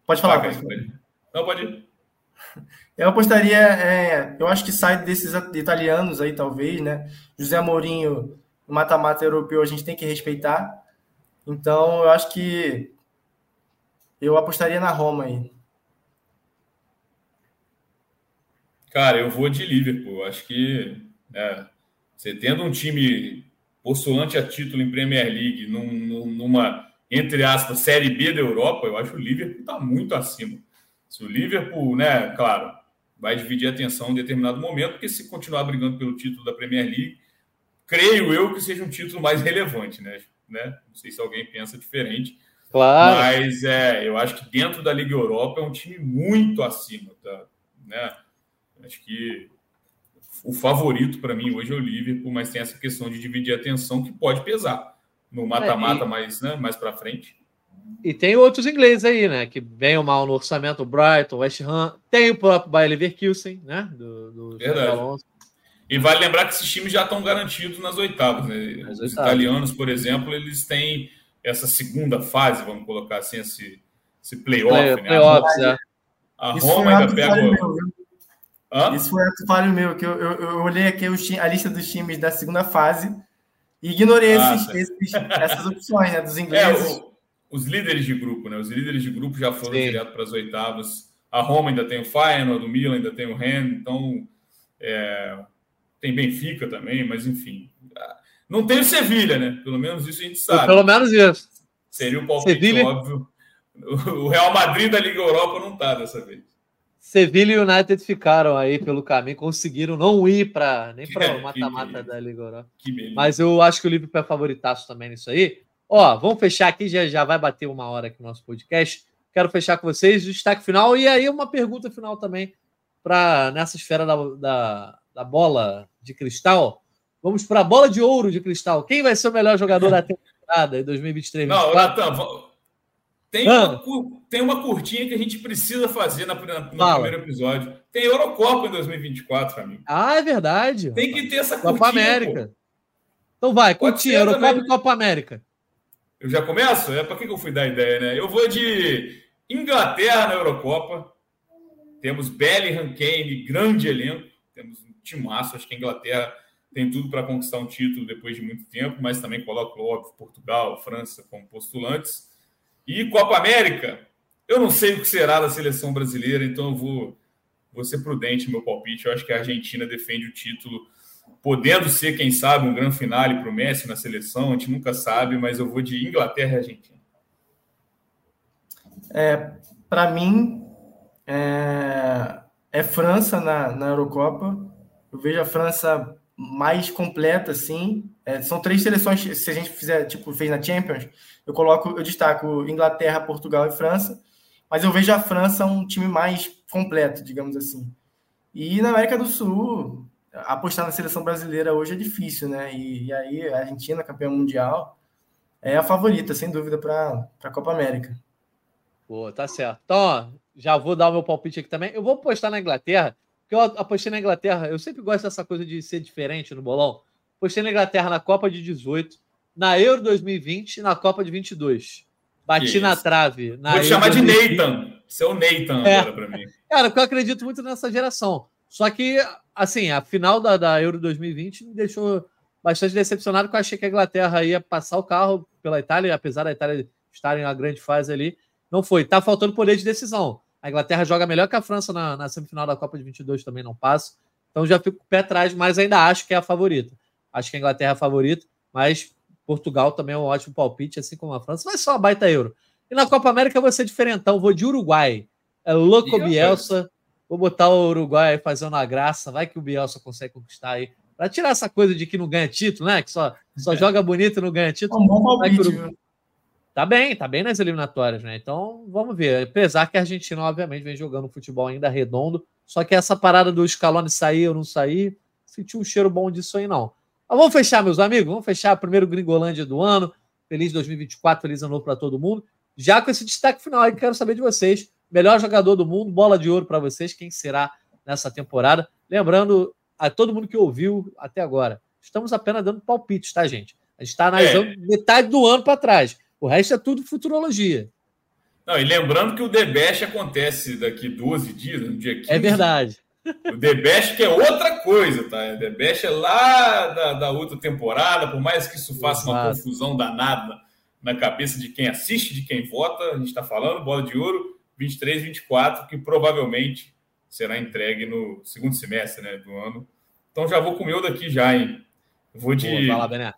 Pode falar, ah, pode. Não, pode ir. [laughs] Eu apostaria, é, eu acho que sai desses italianos aí, talvez, né? José Mourinho, mata-mata europeu, a gente tem que respeitar. Então, eu acho que eu apostaria na Roma aí. Cara, eu vou de Liverpool. Acho que é, você tendo um time postulante a título em Premier League, num, numa, entre aspas, Série B da Europa, eu acho que o Liverpool está muito acima. Se o Liverpool, né, claro, vai dividir a atenção em determinado momento, porque se continuar brigando pelo título da Premier League, creio eu que seja um título mais relevante, né? né? Não sei se alguém pensa diferente. Claro. Mas é, eu acho que dentro da Liga Europa é um time muito acima, tá? Né? Acho que o favorito para mim hoje é o Liverpool, mas tem essa questão de dividir a atenção que pode pesar no mata-mata é, e... mais, né, mais para frente. E tem outros ingleses aí, né? Que bem mal no orçamento, o Brighton, o West Ham, tem o próprio Bayer Leverkusen, né? Do, do Verdade. E vale lembrar que esses times já estão garantidos nas oitavas, né? Nas Os italianos, por exemplo, eles têm essa segunda fase, vamos colocar assim, esse, esse playoff, Play, né? Playoffs, é. A Roma ainda pega. Hã? Isso foi um falho meu, que eu, eu, eu olhei aqui a lista dos times da segunda fase e ignorei ah, esses, tá. esses, essas opções, né? Dos [laughs] ingleses. É, o, os líderes de grupo, né? Os líderes de grupo já foram Sim. direto para as oitavas. A Roma ainda tem o Feyenoord, o Milan ainda tem o Ren, então é, tem Benfica também, mas enfim. Não tem o Sevilha, né? Pelo menos isso a gente sabe. Pelo menos isso. Seria o palpite Sevilha... óbvio. O Real Madrid da Liga Europa não tá dessa vez. Sevilha e United ficaram aí pelo caminho, conseguiram não ir para nem para o mata-mata da Liga Europa. Mas eu acho que o Liverpool é favoritaço também nisso aí. Ó, vamos fechar aqui, já, já vai bater uma hora aqui o nosso podcast. Quero fechar com vocês o destaque final e aí uma pergunta final também para nessa esfera da, da, da, bola de cristal. Vamos para a bola de ouro de cristal. Quem vai ser o melhor jogador da temporada em 2023? Não, Natan, tem, ah. uma, tem uma curtinha que a gente precisa fazer na, na, no Fala. primeiro episódio. Tem Eurocopa em 2024, amigo. Ah, é verdade. Tem que ter essa curtinha. Copa América. Pô. Então vai, curtinha, Eurocopa e Copa América. Eu já começo? É para que eu fui dar ideia, né? Eu vou de Inglaterra na Eurocopa. Temos Bellingham, Kane, grande elenco. Temos um timaço. Acho que a Inglaterra tem tudo para conquistar um título depois de muito tempo, mas também coloco, óbvio, Portugal, França como postulantes. E Copa América, eu não sei o que será da seleção brasileira, então eu vou, vou ser prudente no meu palpite. Eu acho que a Argentina defende o título podendo ser, quem sabe, um grande finale para o Messi na seleção, a gente nunca sabe, mas eu vou de Inglaterra e Argentina. É, para mim, é, é, França na, na Eurocopa. Eu vejo a França mais completa, assim. É, são três seleções, se a gente fizer, tipo, fez na Champions, eu coloco, eu destaco Inglaterra, Portugal e França, mas eu vejo a França um time mais completo, digamos assim. E na América do Sul, apostar na seleção brasileira hoje é difícil, né? E, e aí a Argentina, campeã mundial, é a favorita, sem dúvida, para a Copa América. Pô, tá certo. Então, ó, já vou dar o meu palpite aqui também. Eu vou apostar na Inglaterra, porque eu apostei na Inglaterra. Eu sempre gosto dessa coisa de ser diferente no bolão. Apostei na Inglaterra na Copa de 18, na Euro 2020 e na Copa de 22. Bati na trave. Na Vou te chamar de Nathan. Seu Nathan é. agora para mim. [laughs] Cara, porque eu acredito muito nessa geração. Só que, assim, a final da, da Euro 2020 me deixou bastante decepcionado, porque eu achei que a Inglaterra ia passar o carro pela Itália, apesar da Itália estar em uma grande fase ali. Não foi. Tá faltando poder de decisão. A Inglaterra joga melhor que a França na, na semifinal da Copa de 22, também não passa. Então já fico com o pé atrás, mas ainda acho que é a favorita. Acho que a Inglaterra é a favorita, mas Portugal também é um ótimo palpite, assim como a França. Mas só a baita euro. E na Copa América eu vou ser diferentão, vou de Uruguai. É Louco Bielsa. Vou botar o Uruguai fazendo a graça, vai que o Bielsa consegue conquistar aí. Para tirar essa coisa de que não ganha título, né? Que só, só joga bonito e não ganha título. É um bom palpite, Uruguai... Tá bem, tá bem nas eliminatórias, né? Então vamos ver. Apesar que a Argentina, obviamente, vem jogando futebol ainda redondo. Só que essa parada do Scaloni sair ou não sair, senti um cheiro bom disso aí, não. Mas vamos fechar, meus amigos. Vamos fechar o primeiro Gringolândia do ano. Feliz 2024, feliz ano novo para todo mundo. Já com esse destaque final aí, quero saber de vocês melhor jogador do mundo, bola de ouro para vocês, quem será nessa temporada. Lembrando a todo mundo que ouviu até agora, estamos apenas dando palpites, tá, gente? A gente está analisando é. metade do ano para trás. O resto é tudo futurologia. Não, e lembrando que o Debest acontece daqui 12 dias, no dia 15. É verdade. O Debest que é outra coisa, tá? O Debest é lá da, da outra temporada, por mais que isso faça Exato. uma confusão danada na cabeça de quem assiste, de quem vota. A gente está falando, bola de ouro, 23, 24, que provavelmente será entregue no segundo semestre né, do ano. Então já vou com o meu daqui já, hein? Vou de Boa, lá,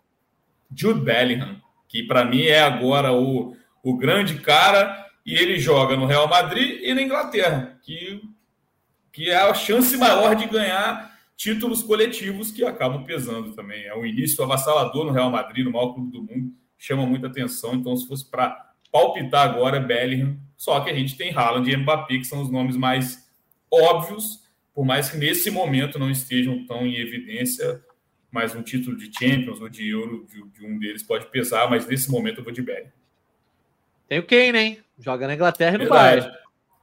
Jude Bellingham, que para mim é agora o, o grande cara, e ele joga no Real Madrid e na Inglaterra, que, que é a chance maior de ganhar títulos coletivos que acabam pesando também. É um início avassalador no Real Madrid, no maior clube do mundo, chama muita atenção. Então, se fosse para palpitar agora, é Bellingham. Só que a gente tem Haaland e Mbappé, que são os nomes mais óbvios, por mais que nesse momento não estejam tão em evidência. Mas um título de Champions ou de Euro de, de um deles pode pesar, mas nesse momento eu vou de Bellingham. Tem o Kane, hein? Joga na Inglaterra e no Bayern.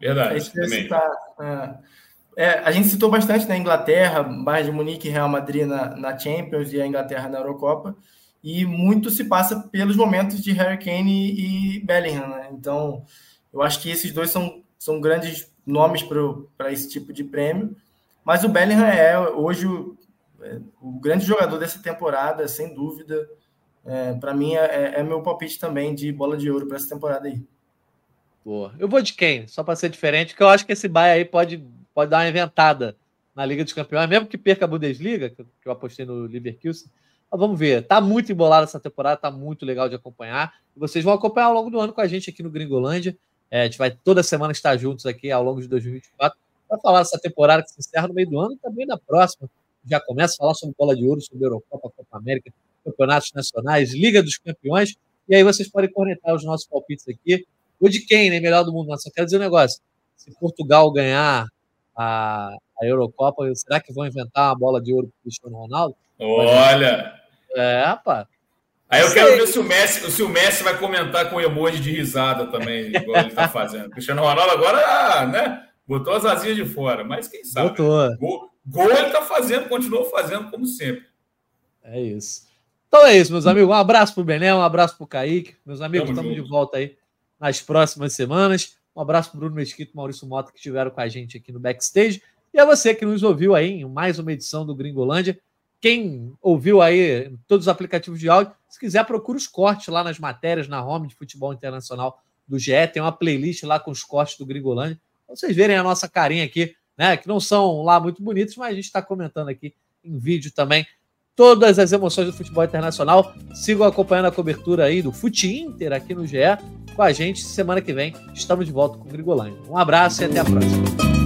Verdade. Verdade. É, a gente citou bastante na Inglaterra, Bayern de Munique e Real Madrid na, na, Champions e a Inglaterra na Eurocopa, e muito se passa pelos momentos de Harry Kane e, Bellingham. Né? Então, eu acho que esses dois são, são grandes nomes para esse tipo de prêmio, mas o Bellingham é hoje o, é, o grande jogador dessa temporada, sem dúvida. É, para mim, é, é, meu palpite também de bola de ouro para essa temporada aí. Boa. Eu vou de quem? Só para ser diferente, porque eu acho que esse Bayern aí pode pode dar uma inventada na Liga dos Campeões, mesmo que perca a Bundesliga, que eu apostei no Leverkusen. Mas vamos ver, tá muito embolado essa temporada, tá muito legal de acompanhar. Vocês vão acompanhar ao longo do ano com a gente aqui no Gringolândia. É, a gente vai toda semana estar juntos aqui ao longo de 2024 para falar dessa temporada que se encerra no meio do ano e também na próxima. Já começa a falar sobre bola de ouro, sobre Eurocopa, Copa América, campeonatos nacionais, Liga dos Campeões. E aí vocês podem conectar os nossos palpites aqui. O de quem, né? Melhor do mundo. Só quero dizer um negócio. Se Portugal ganhar a, a Eurocopa, será que vão inventar uma bola de ouro para o Cristiano Ronaldo? Olha! É, pá. Aí eu quero ver se o, Messi, se o Messi vai comentar com emoji de risada também, igual ele está fazendo. Cristiano Ronaldo agora, né? Botou as asinhas de fora, mas quem sabe? Botou. Gol, gol ele está fazendo, continuou fazendo como sempre. É isso. Então é isso, meus amigos. Um abraço pro Bené, um abraço pro Kaique. Meus amigos, estamos de volta aí nas próximas semanas. Um abraço para Bruno Mesquita e Maurício Mota que estiveram com a gente aqui no backstage. E a você que nos ouviu aí em mais uma edição do Gringolândia. Quem ouviu aí todos os aplicativos de áudio, se quiser, procura os cortes lá nas matérias, na home de futebol internacional do GE. Tem uma playlist lá com os cortes do Gringolândia. Pra vocês verem a nossa carinha aqui, né? Que não são lá muito bonitos, mas a gente está comentando aqui em vídeo também todas as emoções do futebol internacional. Sigam acompanhando a cobertura aí do Fute Inter aqui no GE com a gente. Semana que vem estamos de volta com o Grigolândia. Um abraço e até a próxima.